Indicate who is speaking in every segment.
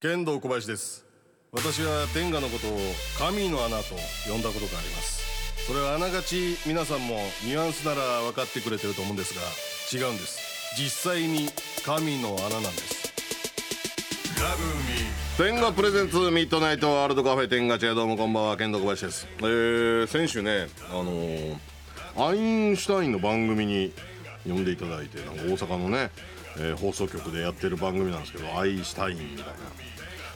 Speaker 1: 剣道小林です。私は天下のことを神の穴と呼んだことがあります。それはあながち皆さんもニュアンスなら分かってくれてると思うんですが違うんです。実際に神の穴なんです。天下プレゼンツミッドナイトワールドカフェ天下チェどうもこんばんは剣道小林です。えー、先週ねあのーアインシュタインの番組に呼んでいただいてなんか大阪のね、えー放送局でやってる番組なんですけどアインシュタインみたいな。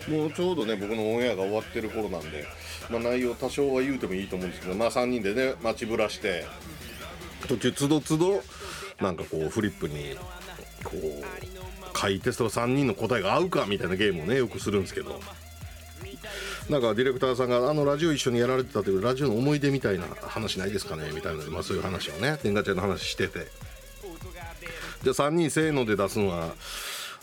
Speaker 1: もうちょうどね僕のオンエアが終わってる頃なんで、まあ、内容多少は言うてもいいと思うんですけどまあ3人でね待ちぶらして途中つどつどなんかこうフリップにこう書いてその3人の答えが合うかみたいなゲームをねよくするんですけどなんかディレクターさんがあのラジオ一緒にやられてたというラジオの思い出みたいな話ないですかねみたいな、まあ、そういう話をね天下ちゃんの話してて。じゃあ3人せーので出すのは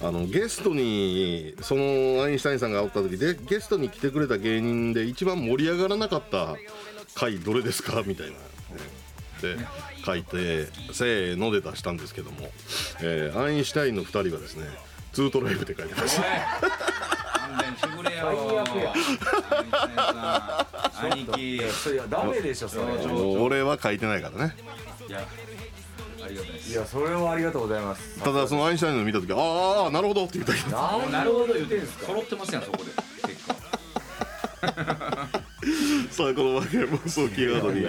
Speaker 1: あのゲストにそのアインシュタインさんがおった時でゲストに来てくれた芸人で一番盛り上がらなかった回どれですかみたいな、ねで書いてせーので出したんですけども、えーアインシュタインの2人はですねツートライブって書いてました
Speaker 2: 兄貴い
Speaker 3: それいやダメでしょそれ。
Speaker 1: 俺は書いてないからね。
Speaker 2: やありがたいです。
Speaker 3: いやそれはありがとうございます。
Speaker 1: ただそのアインシュタインの見た時あーあーなるほどって言ったけど。
Speaker 3: なん
Speaker 2: なるほど言ってんすか？揃ってますやんそこで。結果
Speaker 1: さあこのわけ放送キーワードに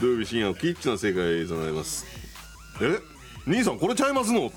Speaker 1: 土曜日深夜をキッチンな正解となります。え？兄さんこれちゃいますの？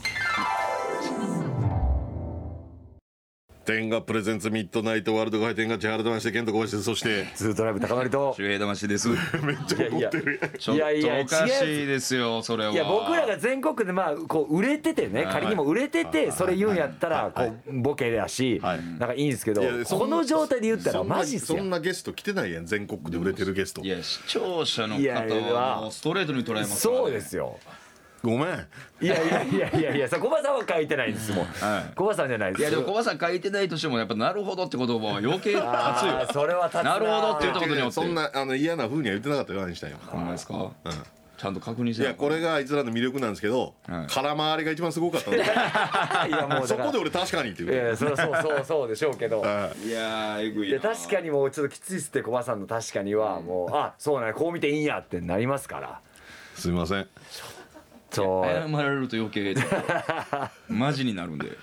Speaker 1: 天下プレゼンツミッドナイトワールドカイ天下千原とまして健人小林ですそして
Speaker 3: ツートライブ高まりと。
Speaker 2: 周平魂です。
Speaker 1: めっちゃ怒ってるやん。
Speaker 2: ちょっ
Speaker 3: いやいや
Speaker 2: とおかしいですよそれは。い
Speaker 3: や僕らが全国でまあこう売れててね
Speaker 2: はい。
Speaker 3: 仮にも売れててそれ言うんやったらこうボケだし
Speaker 1: はい。
Speaker 3: なんかいいんですけど
Speaker 1: いやそんな
Speaker 3: この状態で言ったら
Speaker 1: そんな
Speaker 3: マジっすよ
Speaker 1: そんなゲスト来てないやん全国で売れてるゲスト。
Speaker 2: いや視聴者の
Speaker 3: いやいや。
Speaker 2: 方はストレートに捉えますからね。
Speaker 3: そうですよ
Speaker 1: ごめん。
Speaker 3: いやいやいやいやいやさコバさんは書いてないんですもん。
Speaker 2: はい。
Speaker 3: コバさんじゃないです。
Speaker 2: いやでも小林さん書いてないとしてもやっぱなるほどって言葉は余計立つよ
Speaker 3: それは立つ
Speaker 2: なるほどって言ったことによって。
Speaker 1: そんなあの嫌な風には言ってなかったよアインシュタインは。
Speaker 2: ほんまですか？
Speaker 1: うん。
Speaker 2: ちゃんと確認して
Speaker 1: いやこれがあいつらの魅力なんですけど、
Speaker 2: はい。
Speaker 1: 空回りが一番すごかったんで
Speaker 3: いやもう
Speaker 1: そこで俺確かにって
Speaker 3: い
Speaker 1: 言う
Speaker 3: やいやそそうそうそうでしょうけど。
Speaker 1: はい。
Speaker 2: いやーえぐい
Speaker 3: いや
Speaker 2: な
Speaker 3: 確かにもうちょっときついっすってコバさんの確かにはもうあそうねこう見ていいんやってなりますから。
Speaker 1: すみません
Speaker 3: そう。
Speaker 2: 謝られると余計 マジになるんで。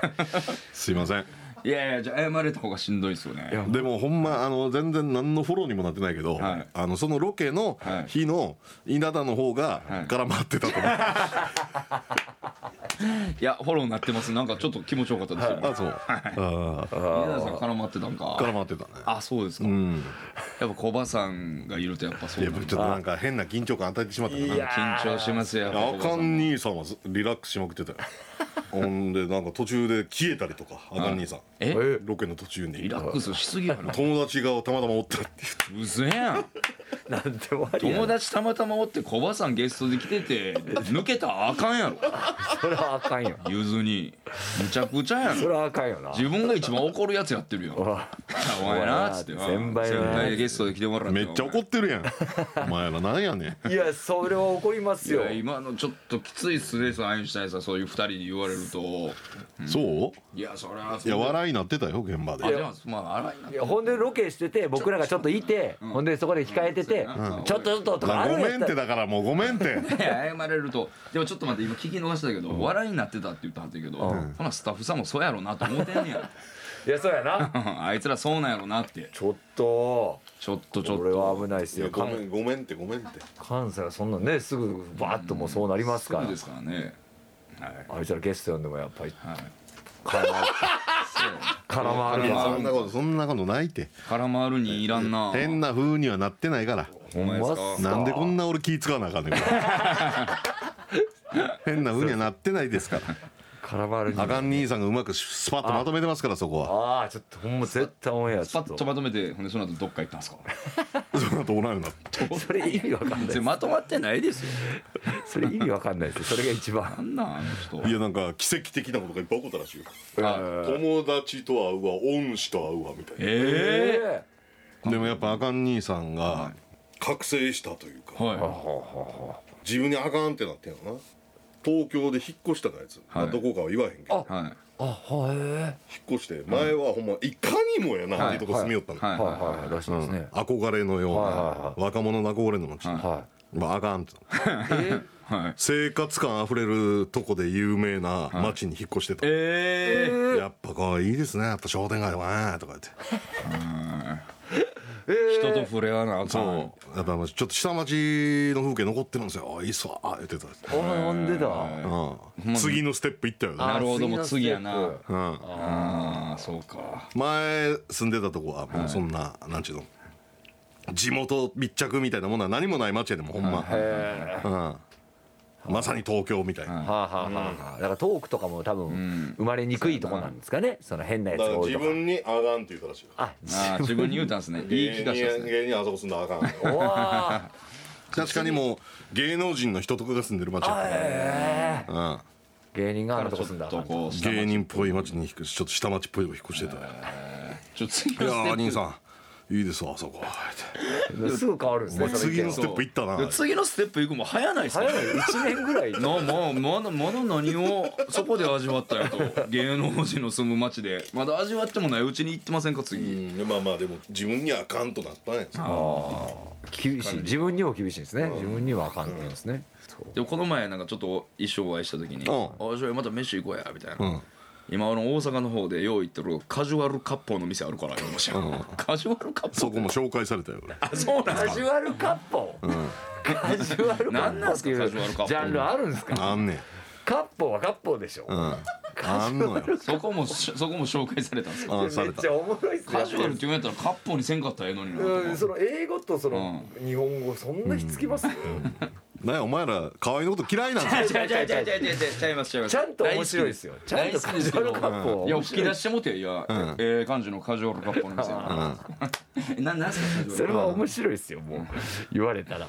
Speaker 2: す
Speaker 1: いません
Speaker 2: いやいやじゃあ謝れた方がしんどいですよね。
Speaker 3: や
Speaker 1: でもほんまあの全然何のフォローにもなってないけど、
Speaker 2: はい。
Speaker 1: あのそのロケの日の稲田の方が
Speaker 2: はい。
Speaker 1: 絡まってたと思う、
Speaker 2: いやフォローになってます。なんかちょっと気持ちよかったですよ、
Speaker 1: あそう。
Speaker 2: さん絡まってたんか。
Speaker 1: 絡まってたね。
Speaker 2: あそうですか、
Speaker 1: うん。
Speaker 2: やっぱ小葉さんがいるとやっぱそ
Speaker 1: いうや
Speaker 2: なんだ。
Speaker 1: ちょっとなんか変な緊張感与えてしまったかな
Speaker 2: 緊張しますよやっぱ
Speaker 1: あかん兄さんはずリラックスしまくってたよ ほんでなんか途中で消えたりとかあかん兄さん。
Speaker 2: え？
Speaker 3: え？
Speaker 1: ロケの途中に。
Speaker 2: リラックスしすぎやろ。
Speaker 1: 友達がたまたまおったって。言って
Speaker 2: うぜやん。
Speaker 3: なんでもありや
Speaker 2: 友
Speaker 3: な
Speaker 2: 達たまたまおって小葉さんゲストで来てて抜けたらあかんやろ。
Speaker 3: それはあかんよ。
Speaker 2: ゆずに。むちゃくちゃやん。
Speaker 3: それはあかんよな。
Speaker 2: 自分が一番怒るやつやってるよ
Speaker 3: うわ
Speaker 2: お前なっつって。
Speaker 3: 先輩
Speaker 2: 先輩でゲストで来てもらって
Speaker 1: めっちゃ怒ってるやん。お前らなんやねん。
Speaker 3: いやそれは怒りますよ。
Speaker 2: いや今のちょっときついっすねアインシュタインさんそういう二人に言われると。
Speaker 1: そう？
Speaker 2: いやそれはそ
Speaker 1: いうや笑いになってたよ現場で。
Speaker 2: あでもまあ荒いない
Speaker 3: やほんでロケしてて僕らがちょっといてほんでそこで控えてて
Speaker 2: うん。
Speaker 3: ちょっとちょっととかあ
Speaker 1: ごめんってだからもうごめんって。
Speaker 2: いや謝れると。でもちょっと待って今聞き逃したけど、笑いになってたって言ったはったけど、
Speaker 3: うん。
Speaker 2: ほなスタッフさんもそうやろなと思ってんねや
Speaker 3: いやそうやな。
Speaker 2: あいつらそうなんやろなって。
Speaker 3: ちょっと。
Speaker 2: ちょっとちょっと。
Speaker 3: これは危ないですよ。
Speaker 1: ごめんごめんってごめんって。
Speaker 3: 関西はそんなねすぐバーッともうそうなりますから。
Speaker 2: すぐですからね。はい。
Speaker 3: あいつらゲスト呼んでもやっぱり
Speaker 2: はい。
Speaker 3: 絡まる。
Speaker 1: そんなことそんなことないって。
Speaker 2: 絡まるにいらんな。
Speaker 1: 変な風にはなってないから。
Speaker 3: ほんまっすか？
Speaker 1: なんでこんな俺気使わなあかんねん。変な風にはなってないですから
Speaker 3: 絡まるに。
Speaker 1: あかん兄さんがうまくスパッとまとめてますからそこは。
Speaker 3: ああちょっとほんま絶対オンエアちょっと。
Speaker 2: パッとまとめてほんでその後どっか行ったんですか？
Speaker 1: その後おらんようになって
Speaker 3: それ意味わかんないです。
Speaker 2: それまとまってないですよ。
Speaker 3: それ意味わかんないです。よそれが一
Speaker 2: な
Speaker 3: 番
Speaker 2: んなんあの人
Speaker 1: いやなんか奇跡的なことがいっぱい起こったらしいよ。
Speaker 2: あ
Speaker 1: 友達と会うわ恩師と会うわみたいな。
Speaker 2: ええ
Speaker 1: でもやっぱあかん兄さんが覚醒したというか
Speaker 2: は
Speaker 1: 自分にあかんってなってんのな東京で引っ越したかやつ、まあ
Speaker 2: はい
Speaker 1: どこかは言わへんけど。
Speaker 2: いはい。
Speaker 3: あはいへ
Speaker 1: 引っ越して前はほんまい。かにもやなっていうとこ住みよったの、
Speaker 2: はい。
Speaker 3: えはい。はい。らしいですね、
Speaker 1: 憧れのような、
Speaker 3: はい。はい。はい。
Speaker 1: 若者の憧れの街、
Speaker 3: は
Speaker 1: まああかんと。
Speaker 3: い。え
Speaker 2: はい。
Speaker 1: 生活感あふれるとこで有名な街に引っ越してた、
Speaker 2: ええ
Speaker 1: やっぱこういいですね。やっぱ商店街はねとか言って
Speaker 2: 人と触れ合わなあかん。
Speaker 1: そう。やっぱちょっと下町の風景残ってるんですよ。あいいっすわ。言ってた、
Speaker 3: お飲んでた。
Speaker 1: うん、次のステップ行ったよね。
Speaker 2: なるほどもう次やな。
Speaker 1: うん、
Speaker 2: ああそうか。
Speaker 1: 前住んでたとこはもうそんな、なんちゅうの。地元密着みたいなものは何もない街やでもほんま、
Speaker 3: へえ
Speaker 1: うん、まさに東京みたいな、
Speaker 3: はあはあはあ。はあだからトークとかも多分生まれにくいとこなんですかね。その変なやつ
Speaker 1: だから
Speaker 3: が多いとか。
Speaker 1: 自分にあかんって言ったらしいよ。
Speaker 3: あ
Speaker 2: 自分に言うたんですね。言い聞かしたんですね
Speaker 1: 芸人あそこ住んだらあかん確かにもう芸能人の人とかが住んでる街やから、
Speaker 3: ええ
Speaker 1: うん。
Speaker 3: 芸人があるとこ住んだ。
Speaker 2: とこう下町
Speaker 1: 芸人っぽい街に引っ越しちょっと下町っぽいとこ引っ越してた。よ
Speaker 2: ちょっと次
Speaker 1: いや
Speaker 2: のステップ。
Speaker 1: ー兄さんいいですわあそこ。
Speaker 3: すぐ変わるんですね
Speaker 1: 次のステップ行ったな。
Speaker 2: で次のステップ行くも早ないですか
Speaker 3: 早い。1年ぐらい。
Speaker 2: なまあまだまだ何をそこで味わったんやと。芸能人の住む町で。まだ味わってもないうちに行ってませんか
Speaker 1: う
Speaker 2: 次
Speaker 1: ん。まあまあでも自分にはあかんとなったんや
Speaker 3: 厳しい。自分にも厳しいですね。自分にはあかんって言うんですね。
Speaker 2: でもこの前なんかちょっと一生お会いした時に「
Speaker 1: うん
Speaker 2: あじゃあまた飯行こうや」みたいな、
Speaker 1: うん
Speaker 2: 今あの大阪の方でよう行ってるカジュアル割烹の店あるから言い。ましカジュアル？割烹
Speaker 1: そこも紹介されたよ俺。
Speaker 2: あそうなんですか？
Speaker 3: カジュアル？カッポカジュアル？カ
Speaker 2: 何なんすかカジュアル？カッポ
Speaker 3: ジャンルあるんですか？
Speaker 1: あんねん。
Speaker 3: カッポはカッポでしょ。
Speaker 1: うん。あんのよ。
Speaker 2: そこもしそこも紹介されたんですよ
Speaker 1: あされた。
Speaker 3: めっちゃおもろいっすね
Speaker 2: カジュアルって言うんやったらカッポにせんかったらええのにな
Speaker 3: その英語とその日本語そんなひっつきます？
Speaker 1: なんやお前ら河合のこと嫌いなんですよ
Speaker 2: 違う違う違う違う違う違うちゃいますちゃいます。
Speaker 3: ちゃんと面白いですよ。ちゃんとカジュアルカッポ
Speaker 2: いや吹き出してもていや、ええ感じのカジュアルカッポの店やななんすか
Speaker 3: それは面白いですよもう。言われたら。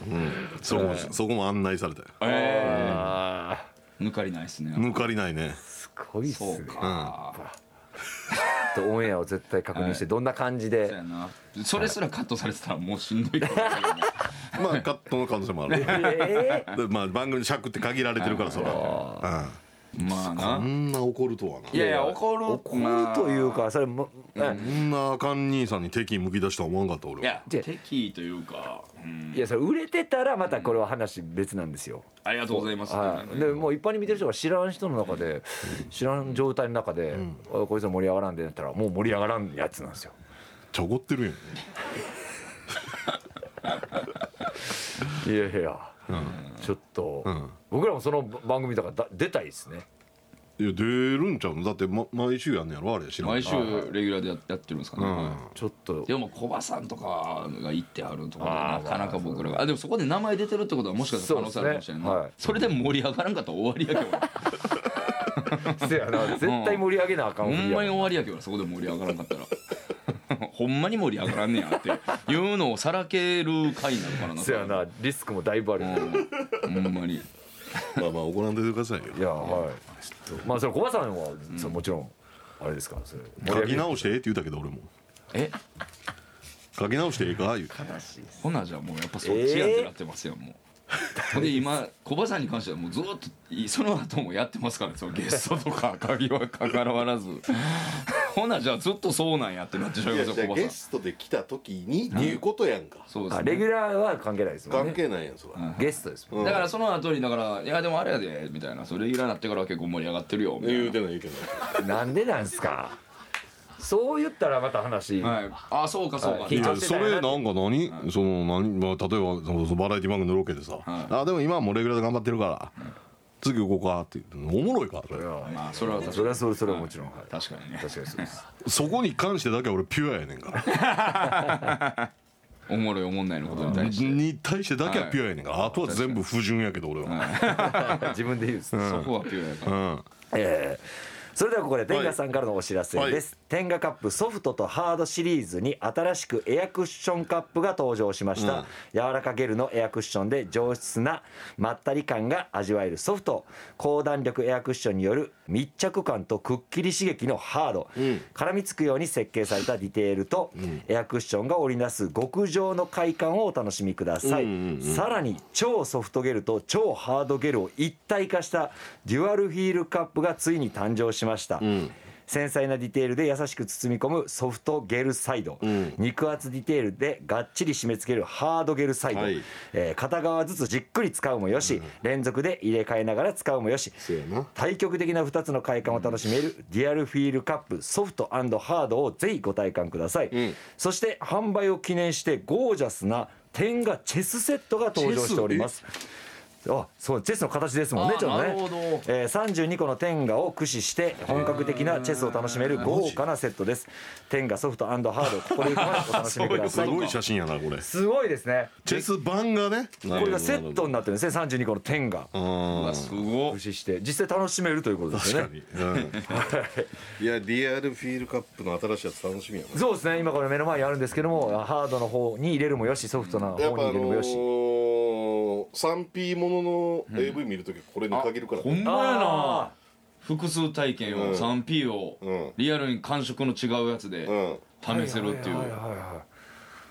Speaker 1: そこもそこも案内されたよ。
Speaker 2: え
Speaker 3: あ
Speaker 2: え抜かりないですね。
Speaker 1: 抜かりないね。
Speaker 3: ーすごいっすね。オンエアを絶対確認して どんな感じで。
Speaker 2: それすらカットされてたらもうしんどいかもしれない
Speaker 1: まあカットの可能性もある。
Speaker 3: え
Speaker 1: でまあ番組の尺って限られてるからそれは
Speaker 2: まあ
Speaker 1: うん。こ
Speaker 2: な。ん
Speaker 1: な怒るとはな。い
Speaker 2: やいや怒る。
Speaker 3: 怒るというかそれも
Speaker 1: こん。なあかん兄さんに敵向き出したと思わんかった俺は。
Speaker 2: いや敵というか、うん。
Speaker 3: いやそれ売れてたらまたこれは話別なんですよ。
Speaker 2: ありがとうございます、
Speaker 3: はい、でもう一般に見てる人が知らん人の中で知らん状態の中で、あこいつは盛り上がらんでなったらもう盛り上がらんやつなんですよ。
Speaker 1: ちょ怒ってるやん
Speaker 3: いやいや、ちょっと、
Speaker 1: ん。
Speaker 3: 僕らもその番組とかだ出たいですね。
Speaker 1: いや出るんちゃうの？だって、ま、毎週やんねやろ？あれ知らん
Speaker 2: 毎週レギュラーでややってるんですかね、
Speaker 1: うん。
Speaker 2: はい。
Speaker 3: ちょっと。
Speaker 2: でも小葉さんとかが行ってあるところで
Speaker 3: あー。
Speaker 2: なかなか僕らが。あでもそこで名前出てるってことはもしかしたら可能性あるかもしれない
Speaker 3: ね。はい。
Speaker 2: それでも盛り上がらんかったら終わりやけど。
Speaker 3: せやな。絶対盛り上げなあかん
Speaker 2: ほんまに終
Speaker 3: わ
Speaker 2: わりやけどそこで盛り上がらんかったら ほんまに盛り上がらんねやっていうのをさらける回になるからな
Speaker 3: せやなリスクもだいぶある、
Speaker 2: うん。ほんまに。
Speaker 1: まあまあ怒らんでてくださいよ。
Speaker 3: いやはい。まあそれ小葉さんは、そうもちろんあれですか？らそれ
Speaker 1: 書き直してええって言ったけど俺も。
Speaker 2: え？
Speaker 1: 書き直してええか？言うて。
Speaker 2: ほなじゃあもうやっぱそっちやってなってますよ、もう。ほんで今小葉さんに関してはもうずっといその後もやってますからねそのゲストとか鍵はかからわらずほなじゃあずっとそうなんやってなってしまいますよ小葉さん。
Speaker 1: ストで来た時にっていうことやん。か
Speaker 2: そうです
Speaker 3: あレギ
Speaker 2: ね
Speaker 3: ュラーは関係ないですもんね。
Speaker 1: 関係ないやんそれ
Speaker 3: ゲストですもん
Speaker 2: だからその後にだから「いやでもあれやで」みたいな「それレギュラーになってからは結構盛り上がってるよ」みたいな。
Speaker 1: 言うてない言うてない。
Speaker 3: なんでなんすか？そう言ったらまた話、
Speaker 2: はい、あそうかそうか、
Speaker 3: はい。
Speaker 1: やそれなんか何、その何、まあ、例えばそのバラエティ番組のロケでさ、
Speaker 2: はい。
Speaker 1: あでも今はもうレギュラーで頑張ってるから、次行こうかって言っておもろいかそれ
Speaker 2: まあそれは
Speaker 3: それはそれそれはもちろん、はい。
Speaker 2: 確かにね。
Speaker 3: 確かにそうです。
Speaker 1: そこに関してだけは俺ピュアやねんから。
Speaker 2: おもろいおもんないのことに対して。
Speaker 1: に対してだけはピュアやねんから、あとは全部不純やけど俺は、
Speaker 3: 自分で言うんです、
Speaker 2: そこはピュアやから、
Speaker 1: うん。
Speaker 3: えーそれではここで天ガさんからのお知らせです、天ガカップソフトとハードシリーズに新しくエアクッションカップが登場しました、
Speaker 1: うん。
Speaker 3: 柔らかゲルのエアクッションで上質なまったり感が味わえるソフト。高弾力エアクッションによる密着感とくっきり刺激のハード、
Speaker 1: ん。
Speaker 3: 絡みつくように設計されたディテールと、エアクッションが織りなす極上の快感をお楽しみください、
Speaker 1: うんうんうん
Speaker 3: さらに超ソフトゲルと超ハードゲルを一体化したデュアルフィールカップがついに誕生しました、
Speaker 1: ん。
Speaker 3: 繊細なディテールで優しく包み込むソフトゲルサイド、
Speaker 1: ん。
Speaker 3: 肉厚ディテールでがっちり締め付けるハードゲルサイド、
Speaker 1: はい。
Speaker 3: えー片側ずつじっくり使うもよし、連続で入れ替えながら使うもよし。対極的な2つの快感を楽しめるデュアルフィールカップ。ソフトハードをぜひご体感ください、
Speaker 1: ん。
Speaker 3: そして販売を記念してゴージャスな天下チェスセットが登場しておりますあそうチェスの形ですもんね
Speaker 2: あ
Speaker 3: ちょっとね。えー、32個の天下を駆使して本格的なチェスを楽しめる豪華なセットです。天下ソフトハードここでお楽しみくだ
Speaker 1: す
Speaker 3: さい
Speaker 1: ごい写真やなこれ。
Speaker 3: すごいですね。
Speaker 1: チェス盤がね。
Speaker 3: これがセットになってるんですね32個の天下
Speaker 1: う
Speaker 2: うんわすご
Speaker 3: 駆使して実際楽しめるということですよね。
Speaker 1: 確かに、うん、いやリアルフィールカップの新しいやつ楽しみやな
Speaker 3: そうですね。今これ目の前にあるんですけどもハードの方に入れるもよしソフトな方に入れるもよし、
Speaker 1: ー、3P ものの AV 見るときこれに限るから、
Speaker 2: ほんまやな。
Speaker 3: あ
Speaker 2: 複数体験を
Speaker 1: うん
Speaker 2: 3P を
Speaker 1: うん。
Speaker 2: リアルに感触の違うやつで
Speaker 1: うん。
Speaker 2: 試せるっていう。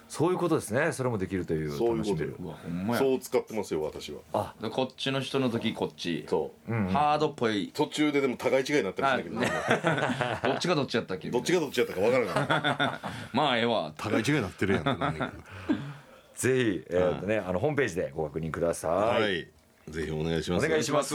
Speaker 3: そういうことですね。それもできるという
Speaker 1: そういうこと
Speaker 2: うわほんまや。
Speaker 1: そう使ってますよ私は。
Speaker 2: でこっちの人の時こっち。
Speaker 1: そう
Speaker 3: うんうん。
Speaker 2: ハードっぽい。
Speaker 1: 途中ででも互い違いになったりするんだけど、
Speaker 2: どっちがどっちやったっけ？
Speaker 1: どっちがどっちやったか分からない。
Speaker 2: まあええわ。
Speaker 1: 互い違いになってるやん
Speaker 3: ぜひ、えーとね、あのホームページでご確認くださ
Speaker 1: ど
Speaker 3: い、
Speaker 1: はい。ぜひお願いします。
Speaker 3: お願いします。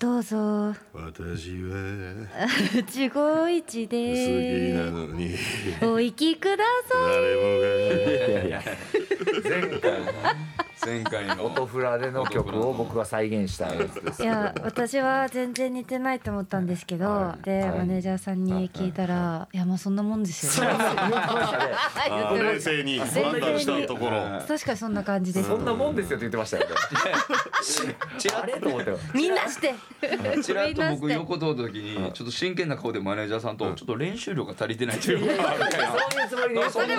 Speaker 4: どうぞ。
Speaker 1: 私は。
Speaker 4: 一期一
Speaker 1: 好きな
Speaker 4: で
Speaker 1: のに。
Speaker 4: お行きくださ
Speaker 1: 誰もが。
Speaker 3: いやいや。前回
Speaker 2: 前回の
Speaker 3: 音フラでの曲を僕が再現したやつです
Speaker 4: いいや私は全然似てないと思ったんですけど、
Speaker 3: はい。
Speaker 4: で、
Speaker 3: はい。
Speaker 4: マネージャーさんに聞いたら、い。やまあそんなもんですよ
Speaker 1: 冷静に判断したところ。
Speaker 4: 確かにそんな感じです。
Speaker 3: そんなもんですよって言ってましたよ。ねあれと思って
Speaker 4: みんなして
Speaker 2: ちらっと僕横通った時にちょっと真剣な顔でマネージャーさんとちょっと練習量が足りてないっていう。か
Speaker 3: そういうつもりで
Speaker 2: そんな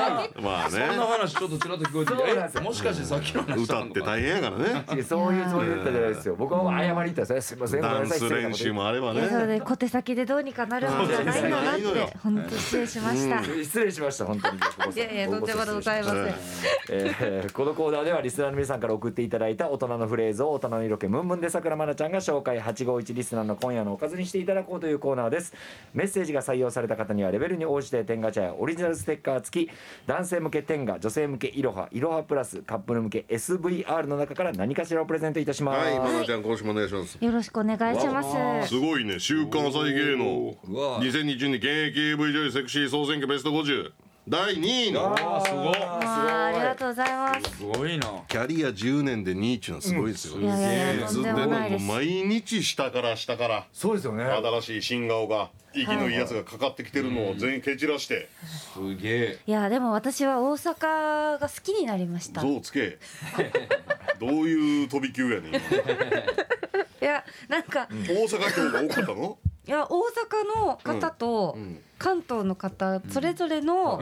Speaker 2: 話ちょっとちらっと聞こえてもしかしてさっきの話したのか
Speaker 1: 歌って大変やからね。
Speaker 3: そういうつもりで言ったじゃないですよ。僕は謝りに行ったんですよすいませんごめ
Speaker 1: ダン
Speaker 3: んなさい
Speaker 1: ス練習もあればね。
Speaker 4: で小手先でどうにかなるもんじゃないんだなって本当失礼しました、
Speaker 3: 失礼しました本当に。
Speaker 4: いやいやとんでもございません。
Speaker 3: えーこのコーナーではリスナーの皆さんから送っていただいた大人のフレーズを大人の色気ムンムンでさくらまなちゃんが紹介。851リスナーの今夜のおかずにしていただこうというコーナーです。メッセージが採用された方にはレベルに応じて天ガチャやオリジナルステッカー付き男性向け天ガ女性向けいろはいろはプラスカップル向け SVR の中から何かしらをプレゼントいたします、
Speaker 1: はいまなちゃん今週もお願いします。
Speaker 4: よろしくお願いします。
Speaker 1: すごいね。週刊朝日芸能。
Speaker 2: うわ。
Speaker 1: 2022現役 AV 女優セクシー総選挙ベスト50第2位の。
Speaker 2: あーすごい。
Speaker 4: わあありがとうございます。
Speaker 2: すごいな。
Speaker 1: キャリア10年で2位っていうのはすごいですよ、
Speaker 4: いやいやいやとんで
Speaker 1: ずっとも
Speaker 4: もないです。
Speaker 1: う毎日下から下から。
Speaker 3: そうですよね。
Speaker 1: 新しい新顔が息のいいやつがかかってきてるのを全員蹴散らして。
Speaker 2: すげえ。
Speaker 4: いやでも私は大阪が好きになりました。い
Speaker 1: 象つけ。どういう飛び級やねん。今
Speaker 4: やなんか、
Speaker 1: 大阪票が多かったの？
Speaker 4: いや大阪の方と
Speaker 1: ん。
Speaker 4: 関東の方それぞれの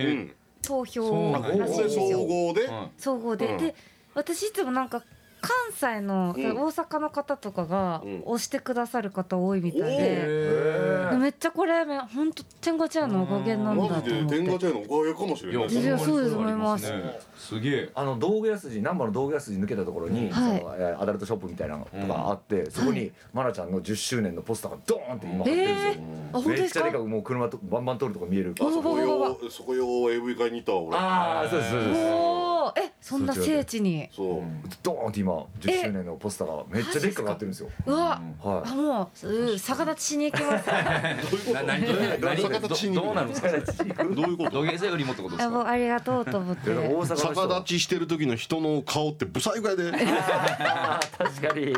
Speaker 4: 投票らしいんです
Speaker 1: 総
Speaker 4: よ
Speaker 1: 合で？
Speaker 2: うん
Speaker 4: 総合で、
Speaker 1: うん。
Speaker 4: で私いつもなんか関西の、
Speaker 1: うん。
Speaker 4: 大阪の方とかが
Speaker 1: うん。
Speaker 4: 押してくださる方多いみたい
Speaker 1: お
Speaker 4: で、
Speaker 3: へー。
Speaker 4: めっちゃこれめ本当天狗ちゃんのおかげなんだと思って。
Speaker 1: 天下茶屋のおかげかもしれない。
Speaker 4: いやそうです思います。
Speaker 2: ねすげえ。
Speaker 3: あの道具屋筋難波の道具屋筋抜けたところに、
Speaker 4: はい。
Speaker 3: そのえーアダルトショップみたいなのとかあって、そこに愛菜ちゃんの10周年のポスターがドーンって今貼ってるんですよ、
Speaker 4: えーあ本当ですか？
Speaker 3: めっちゃでかくもう車とバンバン通るとこ見える。
Speaker 4: あ
Speaker 1: そこ
Speaker 4: わわわ
Speaker 1: よそこよ AV 買いに行ったわ俺。
Speaker 3: ああそうですそうです
Speaker 4: そんな聖地に。
Speaker 1: そう。
Speaker 3: ドーンって今10周年のポスターがめっちゃでっかくなってるんですよ。
Speaker 4: うわ
Speaker 3: は
Speaker 4: あもうう逆立ちしに行きます。
Speaker 2: どうなるんですか？
Speaker 1: どういうこと？
Speaker 2: 土下座よりもってことですか？
Speaker 4: あもうありがとうと思っ
Speaker 3: い
Speaker 4: て
Speaker 1: 逆立ちしてる時の人の顔ってブサイクやで。
Speaker 3: 確かに。
Speaker 2: 重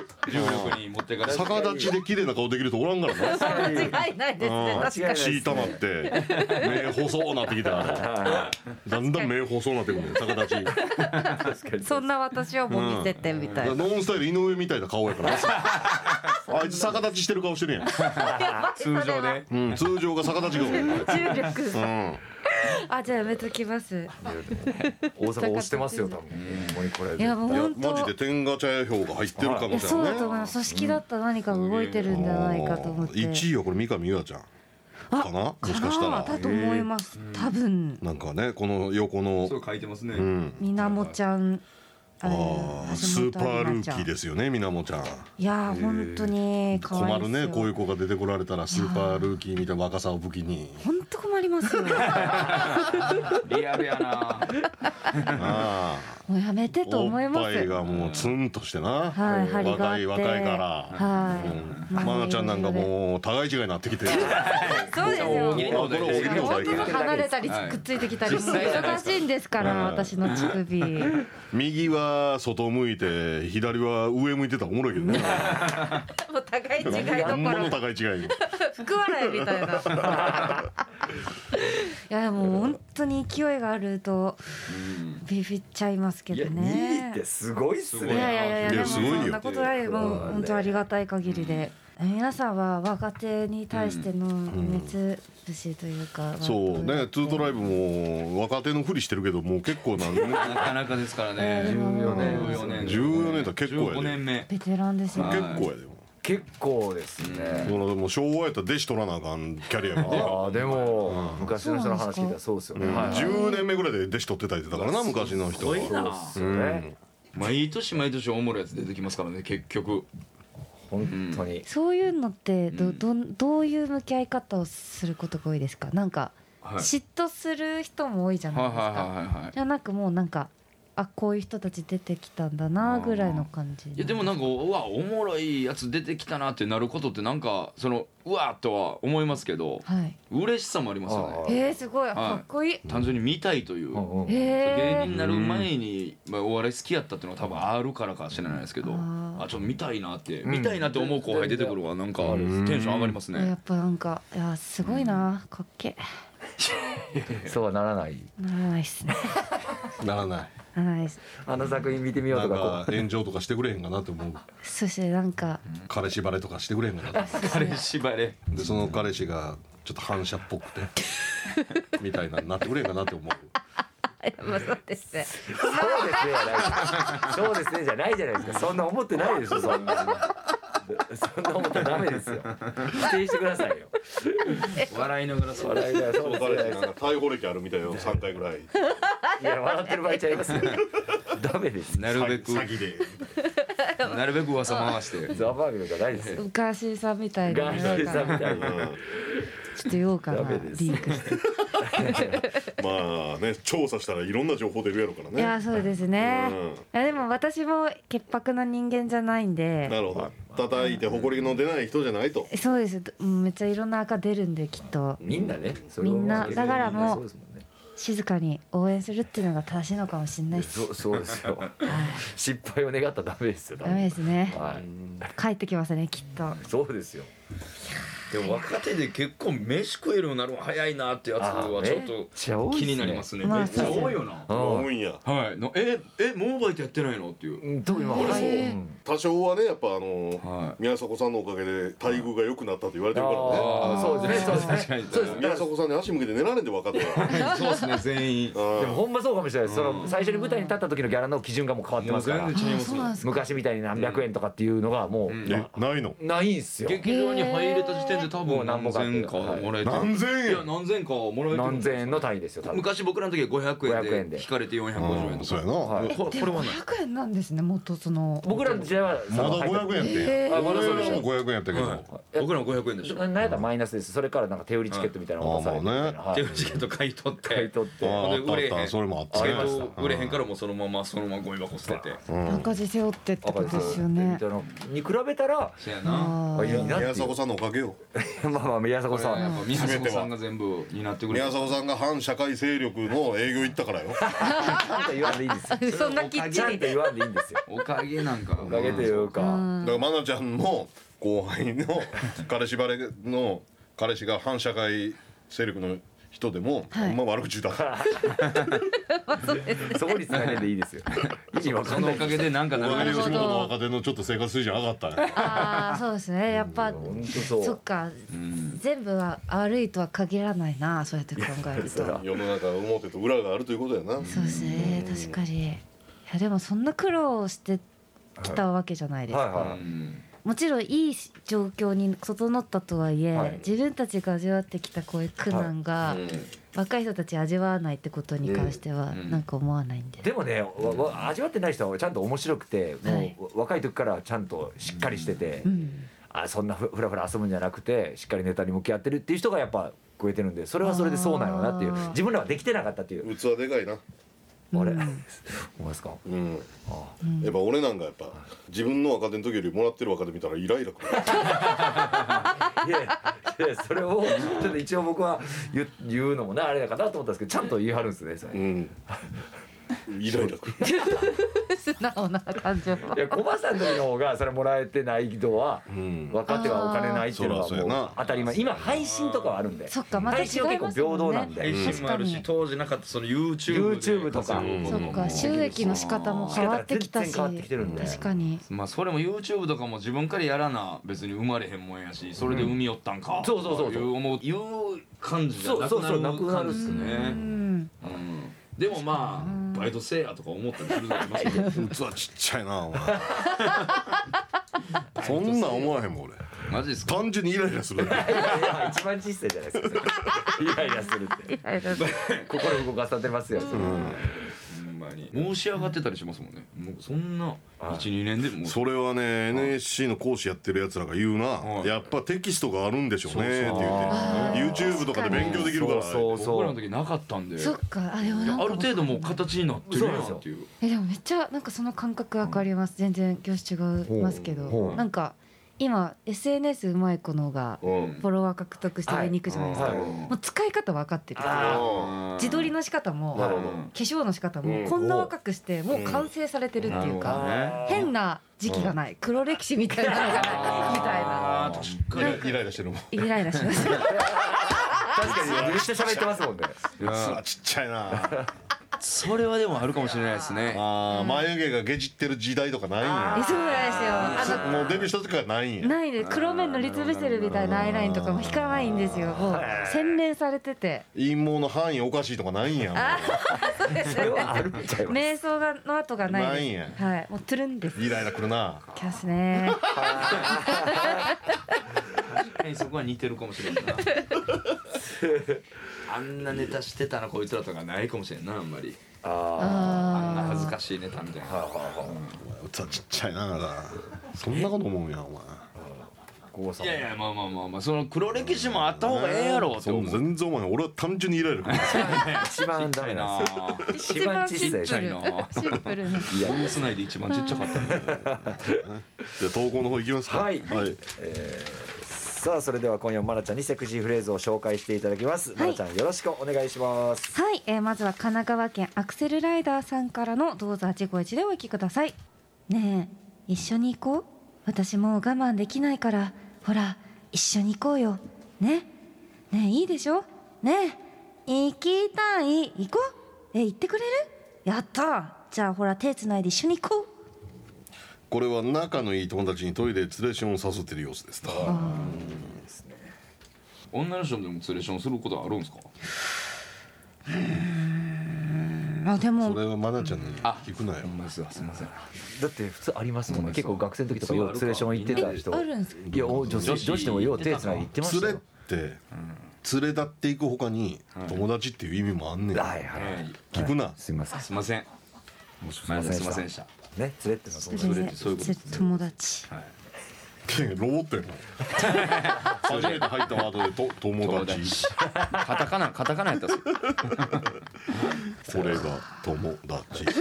Speaker 2: 力に持ってかれて
Speaker 1: 逆立ちで綺麗な顔できる人おらんからな。
Speaker 4: 間違いないですね。
Speaker 1: うん。
Speaker 4: 確かに。
Speaker 1: 血溜まって 目細なってきたら。だんだん目細なってくるね。逆立ち
Speaker 4: そんな私をも見せてみたいな。
Speaker 1: ノンスタイル井上みたいな顔やから。あいつ逆立ちしてる顔してるやん、
Speaker 2: 通常で
Speaker 1: うん、通常が逆立ち顔。
Speaker 4: 重力。
Speaker 1: うん。
Speaker 4: あじゃあやめときます。
Speaker 3: 大阪押してますよ多分。
Speaker 4: いやもう本当。
Speaker 1: マジで天下茶屋票が入ってるかもしれない
Speaker 4: だと思います組織だった。ら何かが動いてるんじゃないかと思って。
Speaker 1: 1位はこれ三上優愛ちゃんかな？もしかしたら。
Speaker 4: だと思います。多分。
Speaker 1: なんかねこの横の。
Speaker 2: そう書いてますね。
Speaker 1: うん。
Speaker 4: みなもちゃんあれ
Speaker 1: あースーパールーキーですよねみなもちゃん。
Speaker 4: いやー本当に
Speaker 1: 困るねこういう子が出てこられたらスーパールーキーみたいな若さを武器に。
Speaker 4: 本当困りますよ。
Speaker 2: リアルやな。
Speaker 1: あ
Speaker 4: もうやめて
Speaker 1: あ
Speaker 4: と思い
Speaker 1: おっ
Speaker 4: ます
Speaker 1: ぱいがもうツンとしてな、
Speaker 4: はい
Speaker 1: 若い若いから、
Speaker 4: はい。
Speaker 1: うん、まなちゃんなんかもう互い違いになってきて
Speaker 4: そうですよ。離れたり
Speaker 2: はい
Speaker 4: くっついてきたりもう
Speaker 2: 実際じゃないですか。
Speaker 4: 忙しいんですから私の乳首。
Speaker 1: 右は外向いて左は上向いてたらおもろいけどね。
Speaker 4: もう互い違いどこ
Speaker 1: 物
Speaker 4: ろ
Speaker 1: 互い違い
Speaker 4: 福笑いみたいな。いやもう本当に勢いがあるとビビっちゃいますけ
Speaker 3: いや
Speaker 4: ど
Speaker 3: 2位
Speaker 4: ね
Speaker 3: ってすごいっす
Speaker 4: いやい
Speaker 3: ね
Speaker 1: い
Speaker 4: やいやでも
Speaker 1: やすごいよ。
Speaker 4: そんなことないもう
Speaker 3: うん
Speaker 4: 本当ありがたい限りで皆さんは若手に対しての熱節というか
Speaker 1: そうね。ツートライブも若手のふりしてるけどもう結構なんね。
Speaker 2: なかなかですからね。
Speaker 3: 14年。
Speaker 2: 14年。
Speaker 1: 14年だ結構
Speaker 2: 15
Speaker 1: やで。
Speaker 2: 年目。
Speaker 4: ベテランですよ
Speaker 2: はい。
Speaker 1: 結構やで。も
Speaker 3: 結構ですね。
Speaker 1: そのもう昭和やったら弟子取らなあかんキャリアやから
Speaker 3: ああでも昔の人の話聞いたらそうですよね。はいはい。
Speaker 1: 10年目ぐらいで弟子取ってたりってたからな昔の人は。
Speaker 3: そうっすよね
Speaker 2: 毎年毎年おもろいやつ出てきますからね結局
Speaker 3: 本当に。
Speaker 4: そういうのってど
Speaker 2: うん。
Speaker 4: どんどういう向き合い方をすることが多いですか？なんか
Speaker 2: はい。
Speaker 4: 嫉妬する人も多いじゃないです
Speaker 2: はいはいはい
Speaker 4: か
Speaker 2: はいはい。
Speaker 4: じゃなくもうなんかあこういう人たち出てきたんだなぐらいの感じ
Speaker 2: いやでもなんかうわおもろいやつ出てきたなってなることってなんかそのうわとは思いますけど
Speaker 4: はい。
Speaker 2: 嬉しさもありますよね。
Speaker 3: あ
Speaker 4: えー、すごい。
Speaker 2: はい。
Speaker 4: かっこいい。
Speaker 2: 単純に見たいという。
Speaker 3: うん
Speaker 2: 芸人になる前に、まあ、お笑い好きやったっていうのは多分あるからか知らないですけど
Speaker 4: あー。
Speaker 2: あちょっと見たいなって、
Speaker 3: うん。
Speaker 2: 見たいなって思う後輩出てくるわなんかテ
Speaker 3: うん。
Speaker 2: ンション上がりますね。
Speaker 4: やっぱなんかいやすごいなかっけ
Speaker 3: そうはならない。
Speaker 4: えならないっすね。
Speaker 1: ならない
Speaker 4: ならない。
Speaker 3: あの作品見てみようとか
Speaker 1: 炎上とかしてくれへんかなって思う。
Speaker 4: そしてなんか。
Speaker 1: 彼氏バレとかしてくれへんかな
Speaker 2: 彼氏バレ。
Speaker 1: でその彼氏がちょっと反射っぽくて みたいななってくれへんかなって思う。
Speaker 4: まあそうですね。
Speaker 3: うそうですねじゃない。そうですねじゃないじゃないですか。そんな思ってないでしょそんな。そんな思ったらダメですよ。否定してくださいよ。
Speaker 2: 笑いながらそう
Speaker 3: 笑いだよそうです
Speaker 1: 彼氏なん
Speaker 3: ね
Speaker 1: か逮捕歴あるみたいよ3回ぐらい
Speaker 3: いや笑ってる場合ちゃいますよ。ダメです。
Speaker 2: なるべく
Speaker 1: 詐欺で。
Speaker 2: なるべく噂回して。
Speaker 3: ザバーグじゃないですよ。
Speaker 4: ガーシーさんみたいに
Speaker 3: ガーシーさんみたいに
Speaker 4: ちょっと言おうかな。
Speaker 3: ダメです。
Speaker 4: リークして。
Speaker 1: まあね調査したらいろんな情報出るやろからね。
Speaker 4: いやそうですね、
Speaker 1: うん。
Speaker 4: いやでも私も潔白な人間じゃないんで。
Speaker 1: なるほど。叩いて埃の出ない人じゃないと。
Speaker 4: そうです。うんめっちゃいろんな赤出るんできっと。
Speaker 3: みんなねそれを
Speaker 4: みんな。だからもう
Speaker 3: そうですもんね
Speaker 4: 静かに応援するっていうのが正しいのかもしれないです。
Speaker 3: そうそうですよ。
Speaker 4: はい。
Speaker 3: 失敗を願ったらダメですよ
Speaker 4: ダメですね。
Speaker 3: はい。
Speaker 4: 帰ってきますねきっと。
Speaker 3: そうですよ
Speaker 2: でも若手で結構飯食えるようになるの早いなってやつはちょっと気になりますね
Speaker 4: まあ
Speaker 2: めっちゃ多いよな。
Speaker 3: うん。
Speaker 1: 多いんや。
Speaker 2: はい。のええモーバイトやってないの？っていう。
Speaker 3: うん特にまあ俺そう。
Speaker 1: 多少はねやっぱあの
Speaker 2: はい。
Speaker 1: 宮迫さんのおかげで待遇が良くなったと言われてるからね。
Speaker 3: そうですねそうですね。
Speaker 1: 宮迫さんに足向けて寝られんで分かった
Speaker 2: そうですね全員。
Speaker 3: でもほんまそうかもしれないその最初に舞台に立った時のギャラの基準がもう変わってますから。昔みたいに何百円とかっていうのがもう、
Speaker 2: うん。
Speaker 1: えないの？
Speaker 3: ないんすよ。
Speaker 2: 劇場に入れた時点で多
Speaker 3: もう
Speaker 2: 分何千かもらえて。る
Speaker 1: 何千円？
Speaker 2: いや何千かもらえてる
Speaker 3: 何千円の単位ですよ多分。
Speaker 2: 昔僕らの時は500
Speaker 3: 500
Speaker 2: 円
Speaker 3: 円で
Speaker 2: で。引かれて450円とか。
Speaker 1: うんそうやな。
Speaker 3: はい。
Speaker 2: こ
Speaker 4: でも
Speaker 2: これはない
Speaker 4: 500円なんですね元その。
Speaker 3: 僕らの時代は
Speaker 1: まだ500円って
Speaker 3: まだそうでしょ。
Speaker 1: 俺らも500円やったけど。
Speaker 2: はい。僕らも500円でしょ。
Speaker 3: 何やったらマイナスです。それからなんか手売りチケットみたいなのを出されて
Speaker 2: 手売りチケット買い取って。
Speaker 3: 買い取って。
Speaker 2: 売れへん。
Speaker 1: それもあった。
Speaker 2: 売れへんからもうそのままそのままゴミ箱捨てて。
Speaker 1: うん。
Speaker 4: 赤字背負ってってことですよ
Speaker 3: み
Speaker 4: ね
Speaker 3: に比べたら
Speaker 2: そやな。
Speaker 1: 宮迫さんのおかげよ
Speaker 3: まあまあ宮迫さん。
Speaker 2: やっぱ宮迫さんが全部担ってくれて
Speaker 1: 宮迫さんが反社会勢力の営業行ったからよ。
Speaker 3: ちゃんと言わんでいいですよ。
Speaker 4: そんなきっちり。
Speaker 3: ちゃんと言わんでいいんですよ
Speaker 2: おかげなんか。
Speaker 3: おかげというか、
Speaker 1: だから愛菜ちゃんの後輩の彼氏バレの彼氏が反社会勢力の人でも、
Speaker 4: はい。
Speaker 1: あんま悪口言うたら。
Speaker 3: そこに繋げんでいいですよ。意味わかんない
Speaker 2: そのおかげでなんかなる
Speaker 1: 俺
Speaker 2: べく
Speaker 1: 吉本の若手のちょっと生活水準上がったんや
Speaker 4: ああそうですね。やっぱ
Speaker 3: そ
Speaker 4: っか。全部は悪いとは限らないなそうやって考えると。
Speaker 1: 世の中表と裏があるということやな。
Speaker 4: そうですね。確かに。いやでもそんな苦労してきたわけじゃないですか、
Speaker 3: はいはい。
Speaker 2: うん
Speaker 4: もちろんいい状況に整ったとはいえ、
Speaker 3: はい。
Speaker 4: 自分たちが味わってきたこういう苦難が、若い人たち味わわないってことに関しては
Speaker 2: うん。
Speaker 4: なんか思わないんで、
Speaker 3: でもね味わってない人はちゃんと面白くてもう、
Speaker 4: はい
Speaker 3: 若い時からちゃんとしっかりしてて、
Speaker 4: うん、
Speaker 3: あそんなふふらふら遊ぶんじゃなくてしっかりネタに向き合ってるっていう人がやっぱ超えてるんでそれはそれでそうなのなっていう。自分らはできてなかったっていう。
Speaker 1: 器でかいな
Speaker 3: あれ、
Speaker 4: うん。
Speaker 3: 思いますか？
Speaker 1: うん。
Speaker 3: あ
Speaker 4: うん。
Speaker 1: やっぱ俺なんかやっぱ自分の若手の時よりもらってる若手見たらイライラくる。
Speaker 3: いやいやそれをちょっと一応僕は言う言うのもねあれだかなと思ったんですけどちゃんと言い張るんですねそれ。
Speaker 1: うん イライラくる
Speaker 4: 素直な感情。
Speaker 3: いやコバさんの方がそれもらえてない人は
Speaker 1: うん。
Speaker 3: 若手はお金ないっていうのは当たり前。今配信とかはあるんで
Speaker 4: そっか
Speaker 3: 配信は結構平等なんで
Speaker 2: 配信もあるし当時なかったその YouTube
Speaker 3: とか。
Speaker 4: そっか収益の仕方も変わってきたし。
Speaker 3: 全然変わってきてるんで
Speaker 4: 確かに。
Speaker 2: まあそれも YouTube とかも自分からやらな別に生まれへんもんやしそれで生みよったんか、
Speaker 3: そうそうそうそう。
Speaker 2: いう思ういう感じじゃなく
Speaker 3: そうそうそう
Speaker 2: なる
Speaker 3: なくなるっす
Speaker 4: う
Speaker 2: 感じですね、
Speaker 4: ん。
Speaker 2: うん、でもまあバイトせえやとか思ったりするのありますよね。
Speaker 1: 器ちっちゃいなお前。そんなん思わへんもん俺。
Speaker 2: マジですか？
Speaker 1: 単純にイライラする
Speaker 3: いやいや一番小さいじゃないですかそれ。イライラするって。心動かされて。ますよそれ。
Speaker 2: ほんまに。申し上がってたりしますもんね。もうそんな12年でも。う
Speaker 1: それはね NSC の講師やってるやつらが言うな。
Speaker 2: はい。
Speaker 1: やっぱテキストがあるんでしょうねって言うて。YouTube とかで勉強できるから。
Speaker 3: そうそう。
Speaker 2: 僕らの時なかったんで。
Speaker 4: そっか。あでもなんか
Speaker 2: ある程度もう形になってるやんっていう
Speaker 4: えでもめっちゃなんかその感覚わかります。全然業種違いますけ
Speaker 3: ほ
Speaker 4: ど
Speaker 3: う。
Speaker 4: なんか今 SNS うまい子のが
Speaker 1: うん。
Speaker 4: フォロワー獲得して上に行くじゃないですか、
Speaker 3: はい。
Speaker 4: もう使い方分かってる。
Speaker 3: あ
Speaker 4: 自撮りの仕方も化粧の仕方
Speaker 1: うん。
Speaker 4: もこんな若くしてもう完成されてるっていうか、
Speaker 2: ね。
Speaker 4: 変な時期がない。黒歴史みたいなのがないみたいな。
Speaker 2: 確かに。
Speaker 1: イライラしてるもん。
Speaker 4: イライラします。
Speaker 3: 確かにめっちゃ喋ってますもんね。
Speaker 1: 器ちっちゃいな
Speaker 2: それはでもあるかもしれないですね。
Speaker 1: あー眉毛がゲジってる時代とかないん
Speaker 4: え
Speaker 1: や
Speaker 4: そうなんですよ。あ
Speaker 1: もうデビューした時からないんや。
Speaker 4: のないで黒目塗りつぶしてるみたいなアイラインとかも引かないんですよ。もう洗練されてて。
Speaker 1: 陰謀の範囲おかしいとかないんや。
Speaker 3: それはあるんちゃいます。
Speaker 4: 瞑想がの後がない
Speaker 1: ないんや。
Speaker 4: はい。もうトゥルンです。
Speaker 1: イライラくるな。
Speaker 4: きますね。
Speaker 2: 確かにそこは似てるかもしれんな あんなネタしてたなこいつらとかないかもしれんなあんまり。
Speaker 3: あ
Speaker 2: あんな
Speaker 4: あ
Speaker 2: 恥ずかしいネタみたいな。
Speaker 1: 器ちっちゃいなだから。そんなこと思うんやお前
Speaker 2: いやいやまあまあまあまあその黒歴史もあった方がええやろって思う。
Speaker 1: 全然思わへん俺は単純にイライラ
Speaker 3: 一番ダメな。一番
Speaker 2: ちっちゃいな。
Speaker 4: シンプルない
Speaker 3: やいや
Speaker 2: ス内で一番ちっちゃかったんで
Speaker 1: じゃあ投稿の方行きますか。
Speaker 3: はい。
Speaker 1: はい
Speaker 3: さあそれでは今夜もまなちゃんにセクシーフレーズを紹介していただきます、まなちゃんよろしくお願いします。
Speaker 4: はい、えー、まずは神奈川県アクセルライダーさんからのどうぞ851でお聞きください。ねえ一緒に行こう。私もう我慢できないから。ほら一緒に行こうよ。ね。ねえいいでしょ？ねえ行きたい。行こう。え行ってくれる？やったじゃあほら手つないで一緒に行こう
Speaker 1: これは仲のいい友達にトイレでツレションを誘ってる様子です。と
Speaker 2: 女の人でもツレションすることあるんですか？
Speaker 4: あでも。
Speaker 1: それはマナちゃんに聞くなよ。
Speaker 2: まですわすみません。
Speaker 3: だって普通ありますもんね。結構学生の時とかようツレーション行ってた。人
Speaker 4: あるんですか？
Speaker 3: いやお女子女子でもよう手つないで行ってまし
Speaker 1: 連れっ
Speaker 3: たよ
Speaker 1: て連れ立っていくほかに友達っていう意味もあんねん。
Speaker 3: はいはい。
Speaker 1: 聞くな。
Speaker 3: すみません。
Speaker 2: すいません。すいませんでした
Speaker 3: ね連れってのは友達。
Speaker 4: それで
Speaker 2: ってそういうことですね。
Speaker 4: 友達。
Speaker 2: はい。
Speaker 1: ロボットやもん 初めて入ったワードでと友
Speaker 2: 友
Speaker 1: 達。
Speaker 2: 達カタカナカタカナやったっす
Speaker 1: これ が友達。
Speaker 2: めっ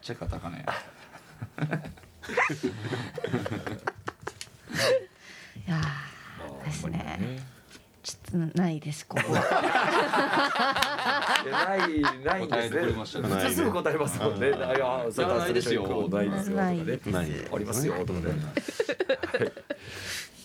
Speaker 2: ちゃカタカナや。
Speaker 4: いやーですね。ちょっとないですここは
Speaker 3: ないないんですね。普通すぐ答えますもんね。いや、それは
Speaker 2: ないですよ。
Speaker 3: ないですよ。
Speaker 4: ない
Speaker 3: とかね
Speaker 1: ない
Speaker 3: ありますよ。とかね。